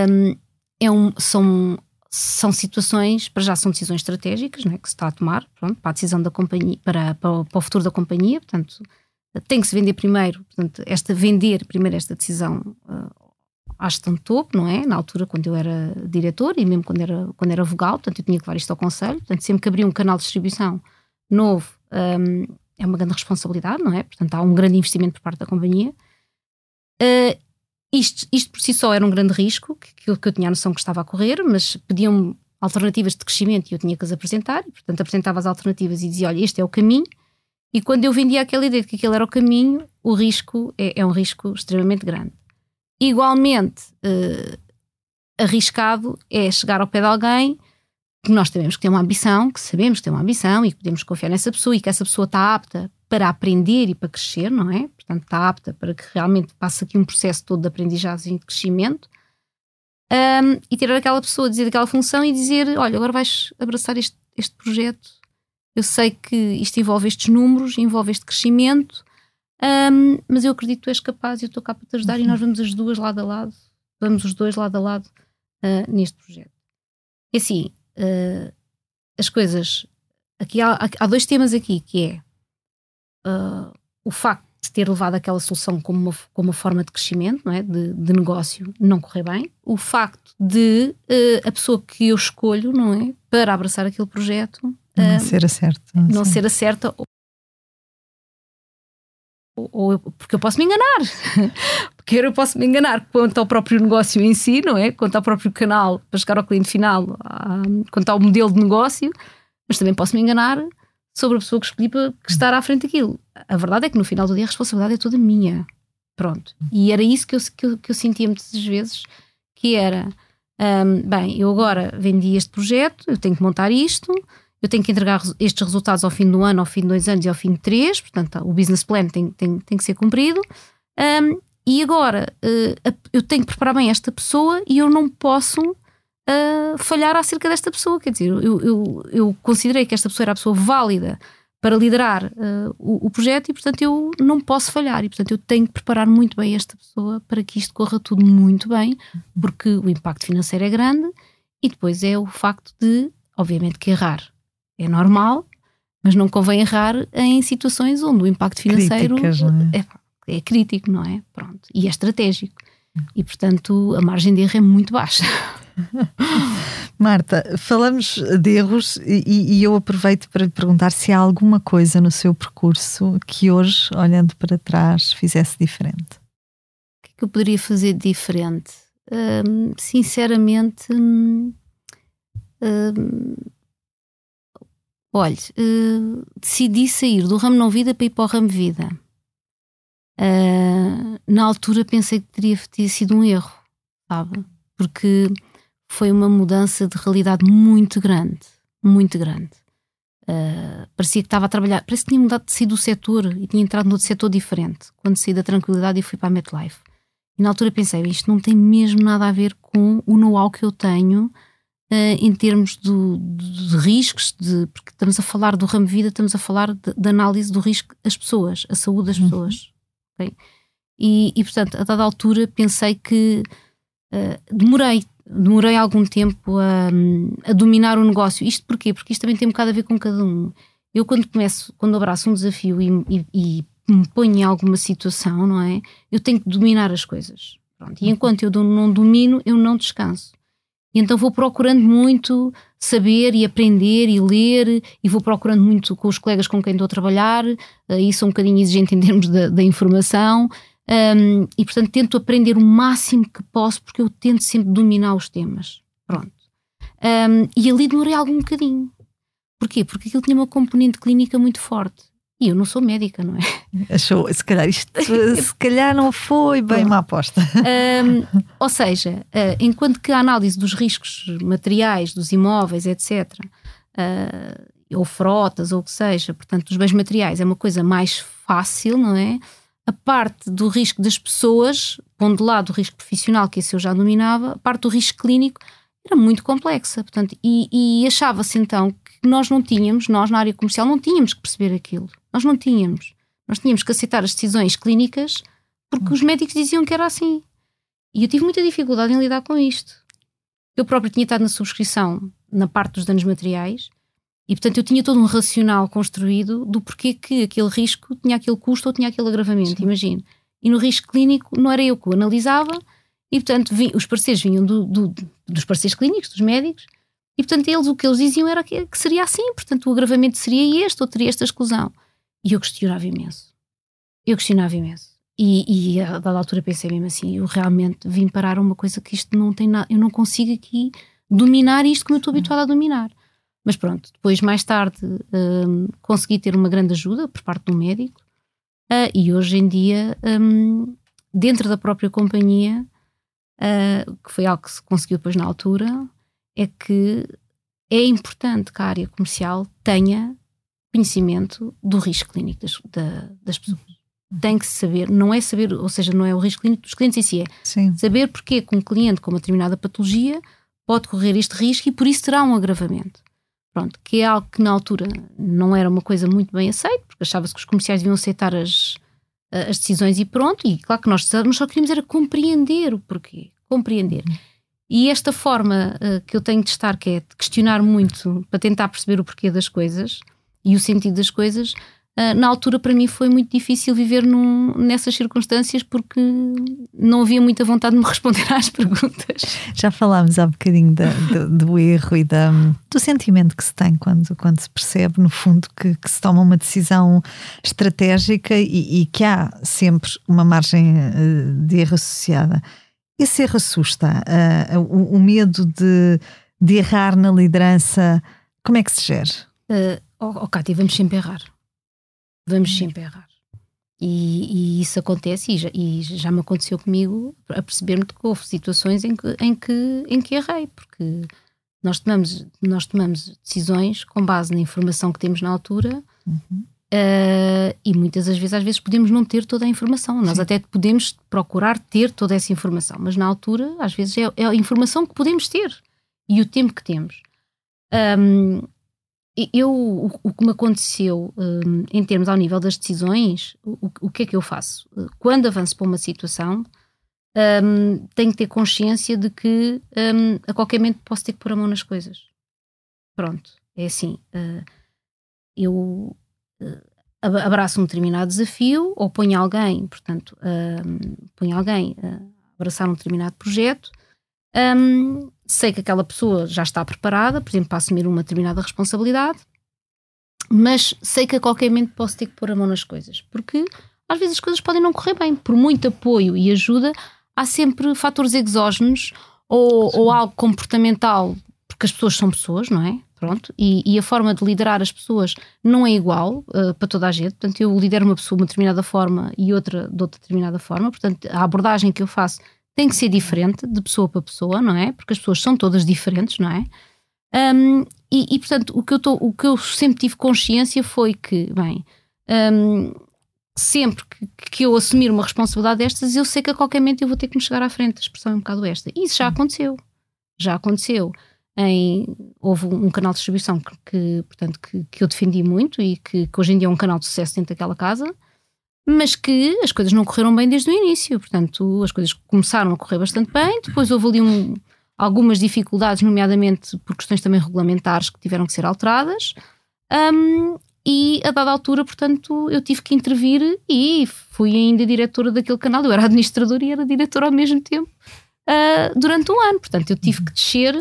um, é um, são, são situações, para já são decisões estratégicas né, que se está a tomar pronto, para a decisão da companhia, para, para, para o futuro da companhia, portanto, tem que se vender primeiro, portanto, esta vender primeiro esta decisão uh, à gestão de topo, não é? Na altura, quando eu era diretor e mesmo quando era, quando era vogal, portanto, eu tinha que levar isto ao conselho, portanto, sempre que abria um canal de distribuição novo, um, é uma grande responsabilidade, não é? Portanto, há um grande investimento por parte da companhia. Uh, isto, isto por si só era um grande risco, que, eu, que eu tinha a noção que estava a correr, mas pediam alternativas de crescimento e eu tinha que as apresentar, e, portanto apresentava as alternativas e dizia, olha, este é o caminho, e quando eu vendia aquela ideia de que aquele era o caminho, o risco é, é um risco extremamente grande. Igualmente uh, arriscado é chegar ao pé de alguém que nós temos que ter uma ambição, que sabemos que tem uma ambição e que podemos confiar nessa pessoa e que essa pessoa está apta para aprender e para crescer, não é? Portanto, está apta para que realmente passe aqui um processo todo de aprendizagem e de crescimento. Um, e tirar aquela pessoa, dizer aquela função e dizer: Olha, agora vais abraçar este, este projeto. Eu sei que isto envolve estes números, envolve este crescimento, um, mas eu acredito que tu és capaz e eu estou cá para te ajudar uhum. e nós vamos as duas lado a lado, vamos os dois lado a lado uh, neste projeto. E assim, uh, as coisas. Aqui há, há, dois temas aqui, que é uh, o facto de ter levado aquela solução como uma, como uma forma de crescimento, não é? de, de negócio, não correr bem. O facto de uh, a pessoa que eu escolho, não é? Para abraçar aquele projeto. Não ser a certa. Não ser a certa ou, ou, porque eu posso me enganar, *laughs* porque eu posso me enganar quanto ao próprio negócio em si, não é? Quanto ao próprio canal para chegar ao cliente final, quanto ao modelo de negócio, mas também posso me enganar sobre a pessoa que escolhi para que estar à frente daquilo. A verdade é que no final do dia a responsabilidade é toda minha. Pronto. E era isso que eu, que eu, que eu sentia muitas vezes, que era, um, bem, eu agora vendi este projeto, eu tenho que montar isto, eu tenho que entregar estes resultados ao fim do ano, ao fim de dois anos e ao fim de três, portanto o business plan tem, tem, tem que ser cumprido. Um, e agora uh, eu tenho que preparar bem esta pessoa e eu não posso uh, falhar acerca desta pessoa. Quer dizer, eu, eu, eu, considerei que esta pessoa era a pessoa válida para liderar uh, o, o, projeto e, portanto, eu não posso falhar. E, portanto, eu tenho que preparar muito bem esta pessoa para que isto corra tudo muito bem, porque o impacto financeiro é grande e depois é o facto de, obviamente, que errar é normal, mas não convém errar em situações onde o impacto financeiro Críticas, é? É, é crítico, não é? Pronto. E é estratégico. E, portanto, a margem de erro é muito baixa. *laughs* *laughs* Marta, falamos de erros e, e, eu aproveito para lhe perguntar se há alguma coisa no seu percurso que hoje, olhando para trás, fizesse diferente. O que é que eu poderia fazer diferente? Hum, sinceramente, hum, hum, olhe, uh, decidi sair do ramo não vida para ir para o ramo vida. Uh, na altura pensei que teria, teria sido um erro, sabe? Porque foi uma mudança de realidade muito grande, muito grande. Uh, parecia que estava a trabalhar, parece que tinha mudado de si do setor e tinha entrado num setor diferente. Quando saí da tranquilidade e fui para a MetLife. E na altura pensei, isto não tem mesmo nada a ver com o know-how que eu tenho uh, em termos do, de, de riscos, de, porque estamos a falar do ramo vida, estamos a falar da análise do risco das pessoas, a saúde das uhum. pessoas. Okay? E, e, portanto, a dada altura pensei que uh, demorei demorei algum tempo a, a, dominar o negócio. Isto porquê? Porque isto também tem um bocado a ver com cada um. Eu, quando começo, quando abraço um desafio e, e, e me ponho em alguma situação, não é? Eu tenho que dominar as coisas. Pronto. E enquanto eu não domino, eu não descanso. E então vou procurando muito saber e aprender e ler, e vou procurando muito com os colegas com quem estou a trabalhar, e sou um bocadinho exigente em termos da, da informação, um, e portanto tento aprender o máximo que posso, porque eu tento sempre dominar os temas. Pronto. Um, e ali demorei algum bocadinho. Porquê? Porque aquilo tinha uma componente clínica muito forte. E eu não sou médica, não é? *laughs* Achou, se calhar isto se calhar não foi bem uma aposta. Um, ou seja, uh, enquanto que a análise dos riscos materiais, dos imóveis, etc., uh, ah, ou frotas, ou o que seja, portanto, dos bens materiais, é uma coisa mais fácil, não é? A parte do risco das pessoas, pondo de lado o risco profissional, que esse eu já dominava, a parte do risco clínico era muito complexa. Portanto, e, e achava-se então que nós não tínhamos, nós na área comercial, não tínhamos que perceber aquilo. Nós não tínhamos. Nós tínhamos que aceitar as decisões clínicas porque os médicos diziam que era assim. E eu tive muita dificuldade em lidar com isto. Eu próprio tinha estado na subscrição na parte dos danos materiais e, portanto, eu tinha todo um racional construído do porquê que aquele risco tinha aquele custo ou tinha aquele agravamento, imagino. E no risco clínico não era eu que o analisava, e, portanto, os parceiros vinham do, do, dos parceiros clínicos, dos médicos, e, portanto, eles o que eles diziam era que, que seria assim, portanto, o agravamento seria este ou teria esta exclusão. E eu questionava imenso. Eu questionava imenso. E, e a dada altura pensei mesmo assim: eu realmente vim parar uma coisa que isto não tem nada, eu não consigo aqui dominar isto como eu estou habituada a dominar. Mas pronto, depois, mais tarde, um, consegui ter uma grande ajuda por parte do médico uh, e hoje em dia, um, dentro da própria companhia, uh, que foi algo que se conseguiu depois na altura, é que é importante que a área comercial tenha conhecimento do risco clínico das, da, das pessoas. Tem que saber, não é saber, ou seja, não é o risco clínico dos clientes em si, é Sim. saber porque que um cliente com uma determinada patologia pode correr este risco e por isso terá um agravamento. Pronto, que é algo que na altura não era uma coisa muito bem aceita, porque achava-se que os comerciais deviam aceitar as, as decisões e pronto, e claro que nós só queríamos era compreender o porquê, compreender. E esta forma uh, que eu tenho de estar, que é de questionar muito para tentar perceber o porquê das coisas e o sentido das coisas, na altura para mim foi muito difícil viver num, nessas circunstâncias porque não havia muita vontade de me *laughs* responder às perguntas. Já falámos há bocadinho da, do, do, erro e da, do sentimento que se tem quando, quando se percebe, no fundo, que, que se toma uma decisão estratégica e, e, que há sempre uma margem ah, de erro associada. Esse erro assusta, uh, o, o, medo de, de errar na liderança, como é que se gera? Uh, oh, oh Cátia, vamos sempre errar vamos sempre errar. E, e, isso acontece, e já, e já, me aconteceu comigo, a perceber-me que houve situações em que, em, que, em que errei, porque nós tomamos, nós tomamos decisões com base na informação que temos na altura uhum. uh, e muitas das vezes, às vezes, podemos não ter toda a informação. Nós Sim. até podemos procurar ter toda essa informação, mas na altura, às vezes, é, é a informação que podemos ter e o tempo que temos. Um, eu, o, que me aconteceu um, em termos ao nível das decisões, o, o, que é que eu faço? Quando avanço para uma situação, um, tenho que ter consciência de que um, a qualquer momento posso ter que pôr a mão nas coisas. Pronto, é assim. Uh, eu, uh, abraça um determinado desafio ou põe alguém, portanto, uh, põe alguém a abraçar um determinado projeto. Um, sei que aquela pessoa já está preparada, por exemplo, para assumir uma determinada responsabilidade, mas sei que a qualquer momento posso ter que pôr a mão nas coisas, porque às vezes as coisas podem não correr bem. Por muito apoio e ajuda, há sempre fatores exógenos ou, ou algo comportamental, porque as pessoas são pessoas, não é? Pronto, e, e, a forma de liderar as pessoas não é igual uh, para toda a gente. Portanto, eu lidero uma pessoa de uma determinada forma e outra de outra determinada forma. Portanto, a abordagem que eu faço tem que ser diferente de pessoa para pessoa, não é? Porque as pessoas são todas diferentes, não é? Um, e, e, portanto, o que, eu tô, o que eu sempre tive consciência foi que, bem, um, sempre que, que, eu assumir uma responsabilidade destas, eu sei que a qualquer momento eu vou ter que me chegar à frente. A expressão é um bocado esta. E isso já aconteceu. Já aconteceu em, houve um canal de distribuição que, que portanto, que, que, eu defendi muito e que, que, hoje em dia é um canal de sucesso dentro daquela casa, mas que as coisas não correram bem desde o início. Portanto, as coisas começaram a correr bastante bem, depois houve ali um, algumas dificuldades, nomeadamente por questões também regulamentares que tiveram que ser alteradas. Um, e a dada altura, portanto, eu tive que intervir e fui ainda diretora daquele canal. Eu era administradora e era diretora ao mesmo tempo uh, durante um ano. Portanto, eu tive que descer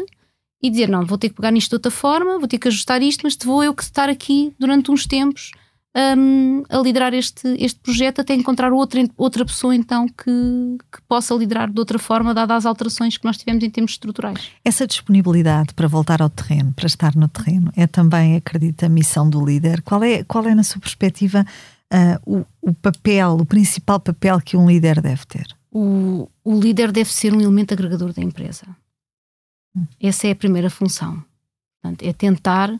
e dizer: não, vou ter que pegar nisto de outra forma, vou ter que ajustar isto, mas vou eu que estar aqui durante uns tempos um, a liderar este, este projeto até encontrar outra, outra pessoa então que, que possa liderar de outra forma, dadas as alterações que nós tivemos em termos estruturais. Essa disponibilidade para voltar ao terreno, para estar no terreno, é também, acredita, a missão do líder. Qual é, qual é na sua perspectiva, uh, o, o papel, o principal papel que um líder deve ter? O, o líder deve ser um elemento agregador da empresa. Essa é a primeira função. Portanto, é tentar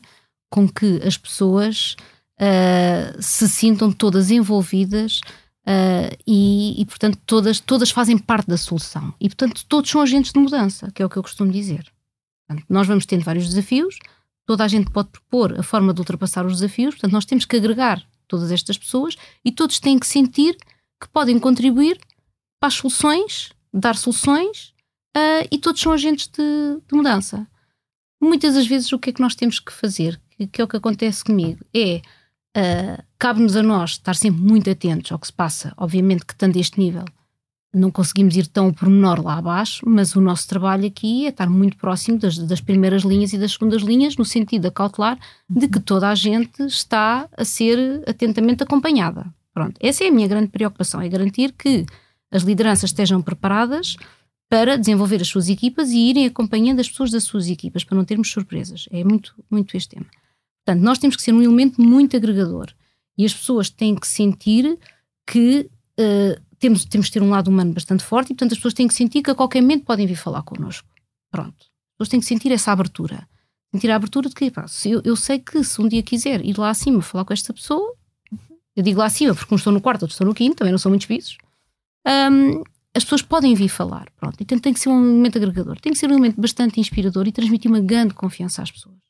com que as pessoas uh, se sintam todas envolvidas uh, e, e, portanto, todas, todas fazem parte da solução. E, portanto, todos são agentes de mudança, que é o que eu costumo dizer. Portanto, nós vamos tendo vários desafios, toda a gente pode propor a forma de ultrapassar os desafios, portanto, nós temos que agregar todas estas pessoas e todos têm que sentir que podem contribuir para as soluções, dar soluções uh, e todos são agentes de, de, mudança. Muitas das vezes o que é que nós temos que fazer, que, que é o que acontece comigo, é uh, cabe-nos a nós estar sempre muito atentos ao que se passa, obviamente que estando este nível não conseguimos ir tão pormenor lá abaixo, mas o nosso trabalho aqui é estar muito próximo das, das, primeiras linhas e das segundas linhas, no sentido de cautelar de que toda a gente está a ser atentamente acompanhada. Pronto, essa é a minha grande preocupação, é garantir que as lideranças estejam preparadas para desenvolver as suas equipas e irem acompanhando as pessoas das suas equipas, para não termos surpresas. É muito, muito este tema. Portanto, nós temos que ser um elemento muito agregador e as pessoas têm que sentir que uh, temos, temos ter um lado humano bastante forte e, portanto, as pessoas têm que sentir que a qualquer momento podem vir falar connosco. Pronto. As pessoas têm que sentir essa abertura. Sentir a abertura de que, pá, eu, eu sei que se um dia quiser ir lá acima falar com esta pessoa, eu digo lá acima porque um estou no quarto, outro estou no quinto, também não são muitos pisos, um, as pessoas podem vir falar, pronto. Então tem que ser um elemento agregador, tem que ser um elemento bastante inspirador e transmitir uma grande confiança às pessoas.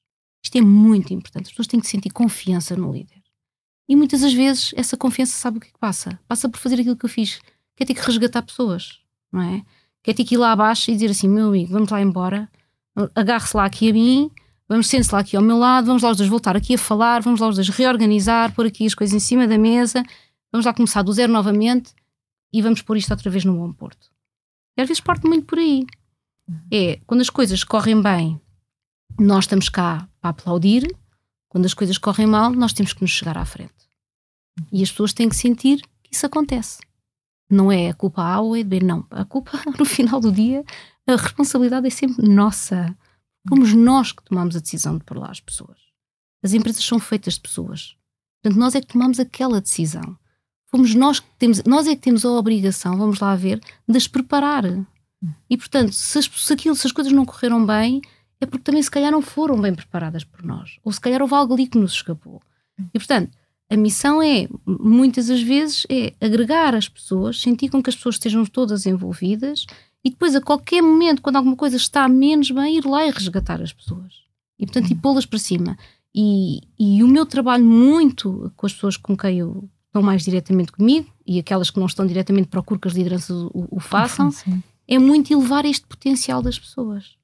Isto é muito importante. As pessoas têm que sentir confiança no líder. E muitas das vezes essa confiança sabe o que é que passa? Passa por fazer aquilo que eu fiz, que é ter que resgatar pessoas, não é? Que é ter que ir lá abaixo e dizer assim: meu amigo, vamos lá embora, agarre-se lá aqui a mim, vamos sentar se lá aqui ao meu lado, vamos lá os dois voltar aqui a falar, vamos lá os dois reorganizar, pôr aqui as coisas em cima da mesa, vamos lá começar do zero novamente e vamos pôr isto outra vez no bom porto. E às vezes parte muito por aí. É, quando as coisas correm bem, nós estamos cá para aplaudir, quando as coisas correm mal, nós temos que nos chegar à frente. E as pessoas têm que sentir que isso acontece. Não é a culpa A ou é B, não. A culpa, *laughs* no final do dia, a responsabilidade é sempre nossa. Fomos nós que tomamos a decisão de pôr lá as pessoas. As empresas são feitas de pessoas. Portanto, nós é que tomamos aquela decisão fomos nós que temos, nós é que temos a obrigação, vamos lá ver, de as preparar. E portanto, se se, aquilo, se as coisas não correram bem, é porque também se calhar não foram bem preparadas por nós. Ou se calhar houve algo ali que nos escapou. E portanto, a missão é, muitas das vezes, é agregar as pessoas, sentir com que as pessoas estejam todas envolvidas e depois, a qualquer momento, quando alguma coisa está menos bem, ir lá e resgatar as pessoas. E portanto, e pô-las para cima. E, e o meu trabalho muito com as pessoas com quem eu estão mais diretamente comigo e aquelas que não estão diretamente procuro que as lideranças o, o façam, Sim. é muito elevar este potencial das pessoas.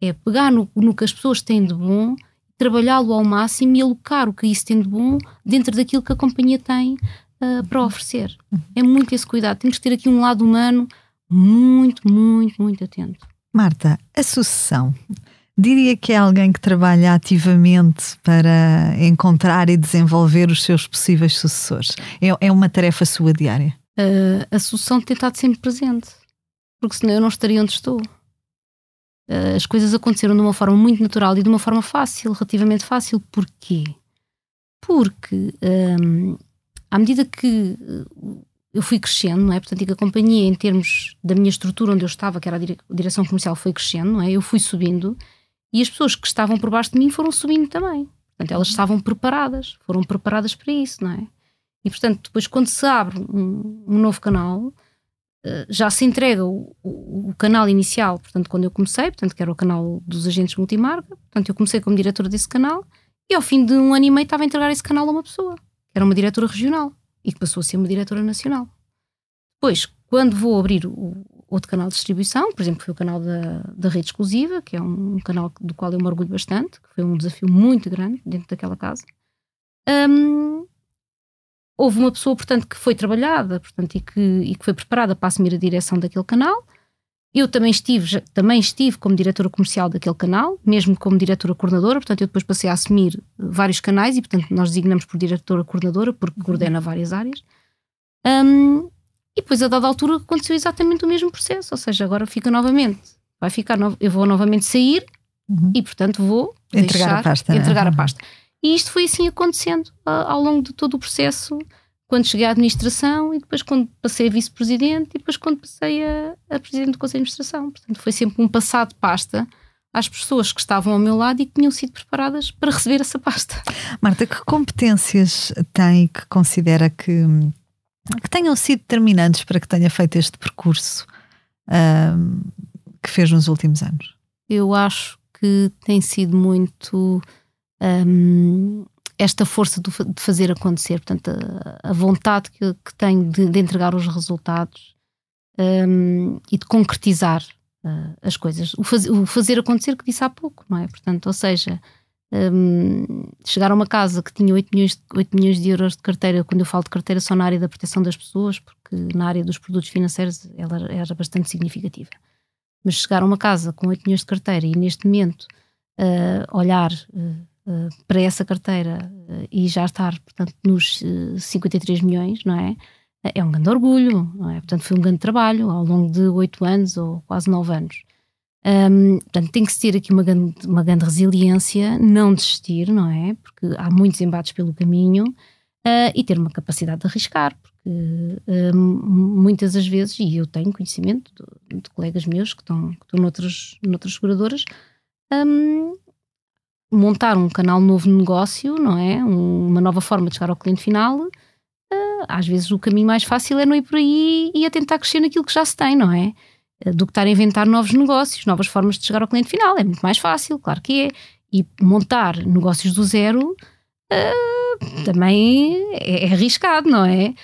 É pegar no, no, que as pessoas têm de bom, trabalhá-lo ao máximo e alocar o que isso tem de bom dentro daquilo que a companhia tem uh, para oferecer. É muito esse cuidado. Temos que ter aqui um lado humano muito, muito, muito atento. Marta, a sucessão. Diria que é alguém que trabalha ativamente para encontrar e desenvolver os seus possíveis sucessores. É, é uma tarefa sua diária? Uh, a sucessão tem estado sempre presente, porque senão eu não estaria onde estou. Uh, as coisas aconteceram de uma forma muito natural e de uma forma fácil, relativamente fácil. Porquê? Porque um, à medida que eu fui crescendo, não é? Portanto, que a companhia, em termos da minha estrutura onde eu estava, que era a direção comercial, foi crescendo, não é? Eu fui subindo e as pessoas que estavam por baixo de mim foram subindo também. Portanto, elas estavam preparadas, foram preparadas para isso, não é? E, portanto, depois, quando se abre um, um novo canal, eh, já se entrega o, o, o, canal inicial, portanto, quando eu comecei, portanto, que era o canal dos agentes multimarca, portanto, eu comecei como diretora desse canal e ao fim de um ano e meio estava a entregar esse canal a uma pessoa, que era uma diretora regional e que passou a ser uma diretora nacional. Depois, quando vou abrir o outro canal de distribuição, por exemplo, foi o canal da, da rede exclusiva, que é um canal do qual eu me orgulho bastante, que foi um desafio muito grande dentro daquela casa. Um, houve uma pessoa, portanto, que foi trabalhada portanto, e, que, e que foi preparada para assumir a direção daquele canal. Eu também estive, também estive como diretora comercial daquele canal, mesmo como diretora coordenadora, portanto, eu depois passei a assumir vários canais e, portanto, nós designamos por diretora coordenadora, porque coordena várias áreas. Um, e depois, a dada altura, aconteceu exatamente o mesmo processo, ou seja, agora fica novamente, vai ficar, eu vou novamente sair uhum. e, portanto, vou entregar deixar, a pasta. É? Entregar a pasta. E isto foi assim acontecendo uh, ao longo de todo o processo, quando cheguei à administração e depois quando passei a vice-presidente e depois quando passei a, a presidente do Conselho de Administração. Portanto, foi sempre um passado de pasta às pessoas que estavam ao meu lado e que tinham sido preparadas para receber essa pasta. Marta, que competências tem que considera que, que tenham sido determinantes para que tenha feito este percurso um, que fez nos últimos anos? Eu acho que tem sido muito um, esta força de fazer acontecer, portanto, a, a vontade que, que tenho de, de, entregar os resultados um, e de concretizar uh, as coisas. O, faz, o, fazer acontecer que disse há pouco, não é? Portanto, ou seja, um, chegar a uma casa que tinha 8 milhões, 8 milhões de euros de carteira, quando eu falo de carteira só na área da proteção das pessoas, porque na área dos produtos financeiros ela era bastante significativa. Mas chegar a uma casa com 8 milhões de carteira e neste momento uh, olhar uh, eh, para essa carteira uh, e já estar, portanto, nos uh, eh, 53 milhões, não é? É um grande orgulho, não é? Portanto, foi um grande trabalho ao longo de oito anos ou quase nove anos. Um, portanto, tem que se ter aqui uma grande, uma grande resiliência, não desistir, não é? Porque há muitos embates pelo caminho uh, e ter uma capacidade de arriscar, porque uh, muitas das vezes, e eu tenho conhecimento de, de colegas meus que estão, que estão noutras, noutras seguradoras, um, montar um canal novo de negócio, não é? Um, uma nova forma de chegar ao cliente final, uh, às vezes o caminho mais fácil é não ir por aí e a tentar crescer naquilo que já se tem, não é? Uh, do que estar a inventar novos negócios, novas formas de chegar ao cliente final. É muito mais fácil, claro que é. E montar negócios do zero uh, também é, é, arriscado, não é?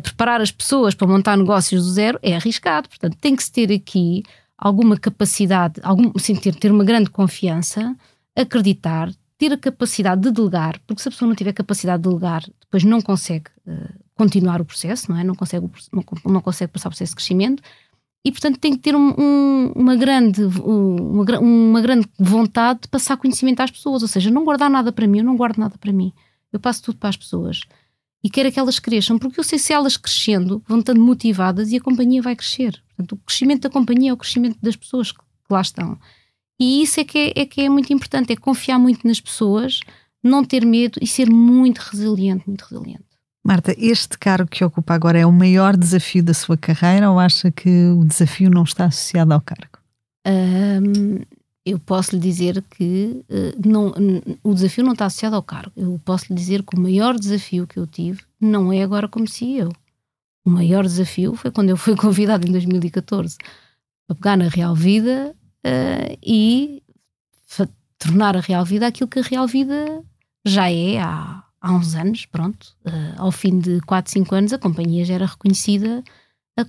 preparar as pessoas para montar negócios do zero é arriscado. Portanto, tem que se ter aqui alguma capacidade, algum, sim, ter, ter uma grande confiança acreditar, ter a capacidade de delegar, porque se a pessoa não tiver capacidade de delegar, depois não consegue uh, continuar o processo, não é? Não consegue, não, não, consegue passar o processo de crescimento e, portanto, tem que ter um, um, uma, grande, uma, uma, grande vontade de passar conhecimento às pessoas, ou seja, não guardar nada para mim, eu não guardo nada para mim, eu passo tudo para as pessoas e quero que elas cresçam, porque eu sei se elas crescendo vão estando motivadas e a companhia vai crescer. Portanto, o crescimento da companhia é o crescimento das pessoas que lá estão. E isso é que é, é, que é muito importante, é confiar muito nas pessoas, não ter medo e ser muito resiliente, muito resiliente. Marta, este cargo que ocupa agora é o maior desafio da sua carreira ou acha que o desafio não está associado ao cargo? Um, eu posso lhe dizer que uh, não, o desafio não está associado ao cargo. Eu posso lhe dizer que o maior desafio que eu tive não é agora como CEO. O maior desafio foi quando eu fui *laughs* convidado em 2014 a pegar na Real Vida uh, e tornar a real vida aquilo que a real vida já é há, há uns anos, pronto. Uh, ao fim de 4, 5 anos, a companhia já era reconhecida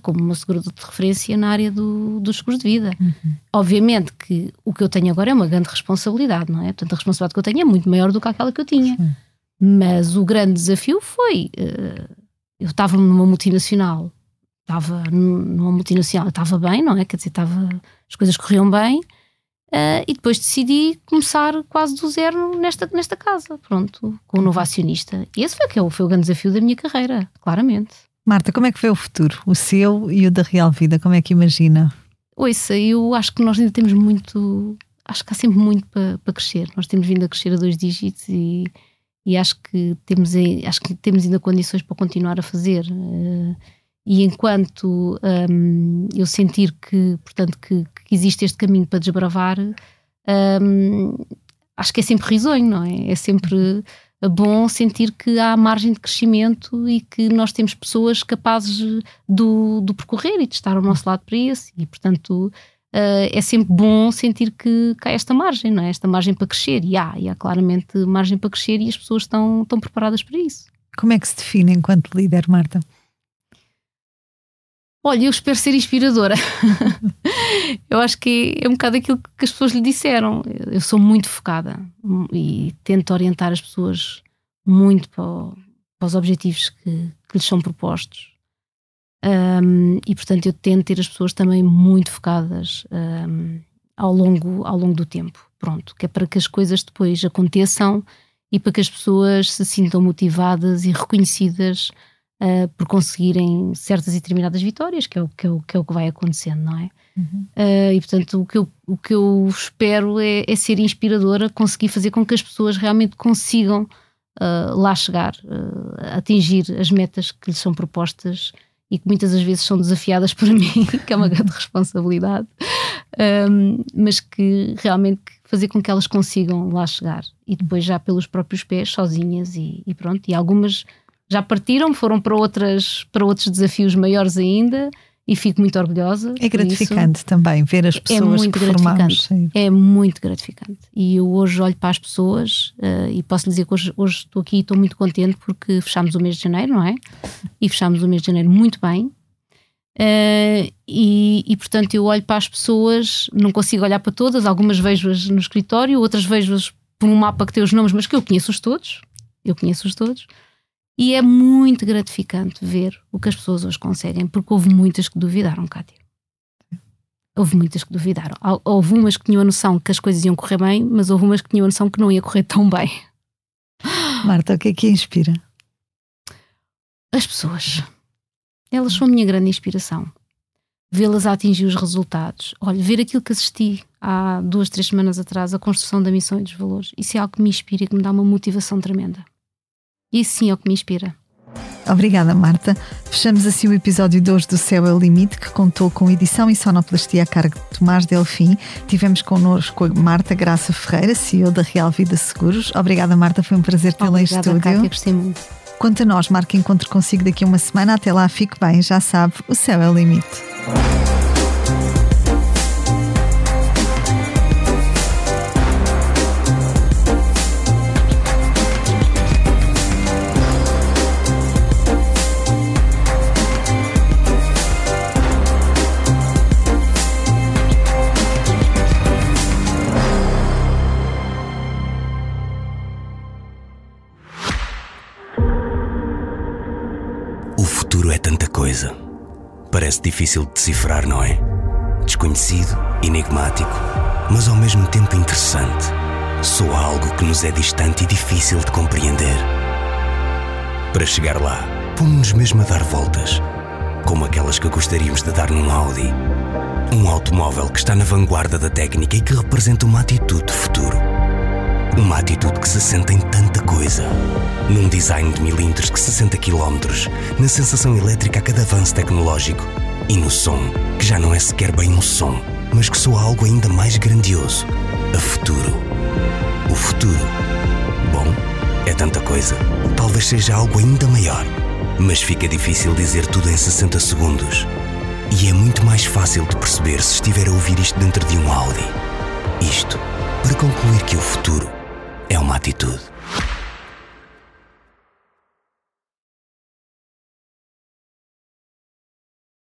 como uma seguradora de referência na área do, dos seguros de vida. Uhum. Obviamente que o que eu tenho agora é uma grande responsabilidade, não é? Portanto, a responsabilidade que eu tenho é muito maior do que aquela que eu tinha. Sim. Mas o grande desafio foi. Uh, eu estava numa multinacional, estava numa multinacional, estava bem, não é? Quer dizer, estava, as coisas corriam bem. Uh, e depois decidi começar quase do zero nesta, nesta casa, pronto, com o um novo acionista. E esse foi, que é foi o grande desafio da minha carreira, claramente. Marta, como é que foi o futuro? O seu e o da Real Vida? Como é que imagina? Ouça, eu acho que nós ainda temos muito. Acho que há sempre muito para, para crescer. Nós temos vindo a crescer a dois dígitos e, e acho, que temos, acho que temos ainda condições para continuar a fazer. Uh, e enquanto um, eu sentir que, portanto, que, que, existe este caminho para desbravar, um, acho que é sempre risonho, não é? É sempre bom sentir que há margem de crescimento e que nós temos pessoas capazes do, do percorrer e de estar ao nosso lado para isso. E, portanto, uh, é sempre bom sentir que, que há esta margem, não é? Esta margem para crescer. E há, e há claramente margem para crescer e as pessoas estão, estão preparadas para isso. Como é que se define enquanto líder, Marta? Olha, eu espero ser inspiradora. *laughs* eu acho que é um bocado aquilo que as pessoas lhe disseram. Eu sou muito focada e tento orientar as pessoas muito para, o, para os objetivos que, que, lhes são propostos. Um, e portanto, eu tento ter as pessoas também muito focadas um, ao, longo, ao longo do tempo. Pronto, que é para que as coisas depois aconteçam e para que as pessoas se sintam motivadas e reconhecidas uh, por conseguirem certas e determinadas vitórias, que é o que, é o, que, é o que vai acontecendo, não é? Uhum. Uh, e portanto, o que eu, o que eu espero é, é, ser inspiradora, conseguir fazer com que as pessoas realmente consigam uh, lá chegar, atingir as metas que lhes são propostas e que muitas das vezes são desafiadas por *laughs* mim, que é uma grande responsabilidade, um, mas que realmente fazer com que elas consigam lá chegar e depois já pelos próprios pés, sozinhas e, e pronto. E algumas já partiram, foram para, outras, para outros desafios maiores ainda e fico muito orgulhosa. É gratificante isso. também ver as é pessoas é que formamos. É muito gratificante. E eu hoje olho para as pessoas uh, e posso dizer que hoje, hoje estou aqui e estou muito contente porque fechámos o mês de janeiro, não é? E fechámos o mês de janeiro muito bem. Uh, e, e, portanto eu olho para as pessoas, não consigo olhar para todas, algumas vejo-as no escritório, outras vejo-as por um mapa que tem os nomes, mas que eu conheço-os todos. Eu conheço-os todos. E é muito gratificante ver o que as pessoas hoje conseguem, porque houve muitas que duvidaram, Cátia. Houve muitas que duvidaram. Houve umas que tinham a noção que as coisas iam correr bem, mas houve umas que tinham a noção que não ia correr tão bem. Marta, o que é que inspira? As pessoas. Elas são a minha grande inspiração. Vê-las a atingir os resultados. Olha, ver aquilo que assisti há duas, três semanas atrás, a construção da missão e dos valores. Isso é algo que me inspira e que me dá uma motivação tremenda. Isso sim é o que me inspira. Obrigada, Marta. Fechamos assim o episódio 2 do Céu é o Limite, que contou com edição e sonoplastia a cargo de Tomás Delfim. Tivemos connosco Marta Graça Ferreira, CEO da Real Vida Seguros. Obrigada, Marta. Foi um prazer tê-la em estúdio. Cátia, gostei muito. Quanto a nós, marque encontro consigo daqui a uma semana. Até lá, fique bem. Já sabe, o céu é o limite. Difícil de decifrar, não é? Desconhecido, enigmático, mas ao mesmo tempo interessante. Soa algo que nos é distante e difícil de compreender. Para chegar lá, pomos-nos mesmo a dar voltas, como aquelas que gostaríamos de dar num Audi. Um automóvel que está na vanguarda da técnica e que representa uma atitude de futuro uma atitude que se sente em tanta coisa. Num design de milímetros que 60 km, na sensação elétrica a cada avanço tecnológico e no som, que já não é sequer bem um som, mas que soa algo ainda mais grandioso. A futuro. O futuro. Bom, é tanta coisa. Talvez seja algo ainda maior. Mas fica difícil dizer tudo em 60 segundos. E é muito mais fácil de perceber se estiver a ouvir isto dentro de um Audi. Isto para concluir que o futuro é uma atitude.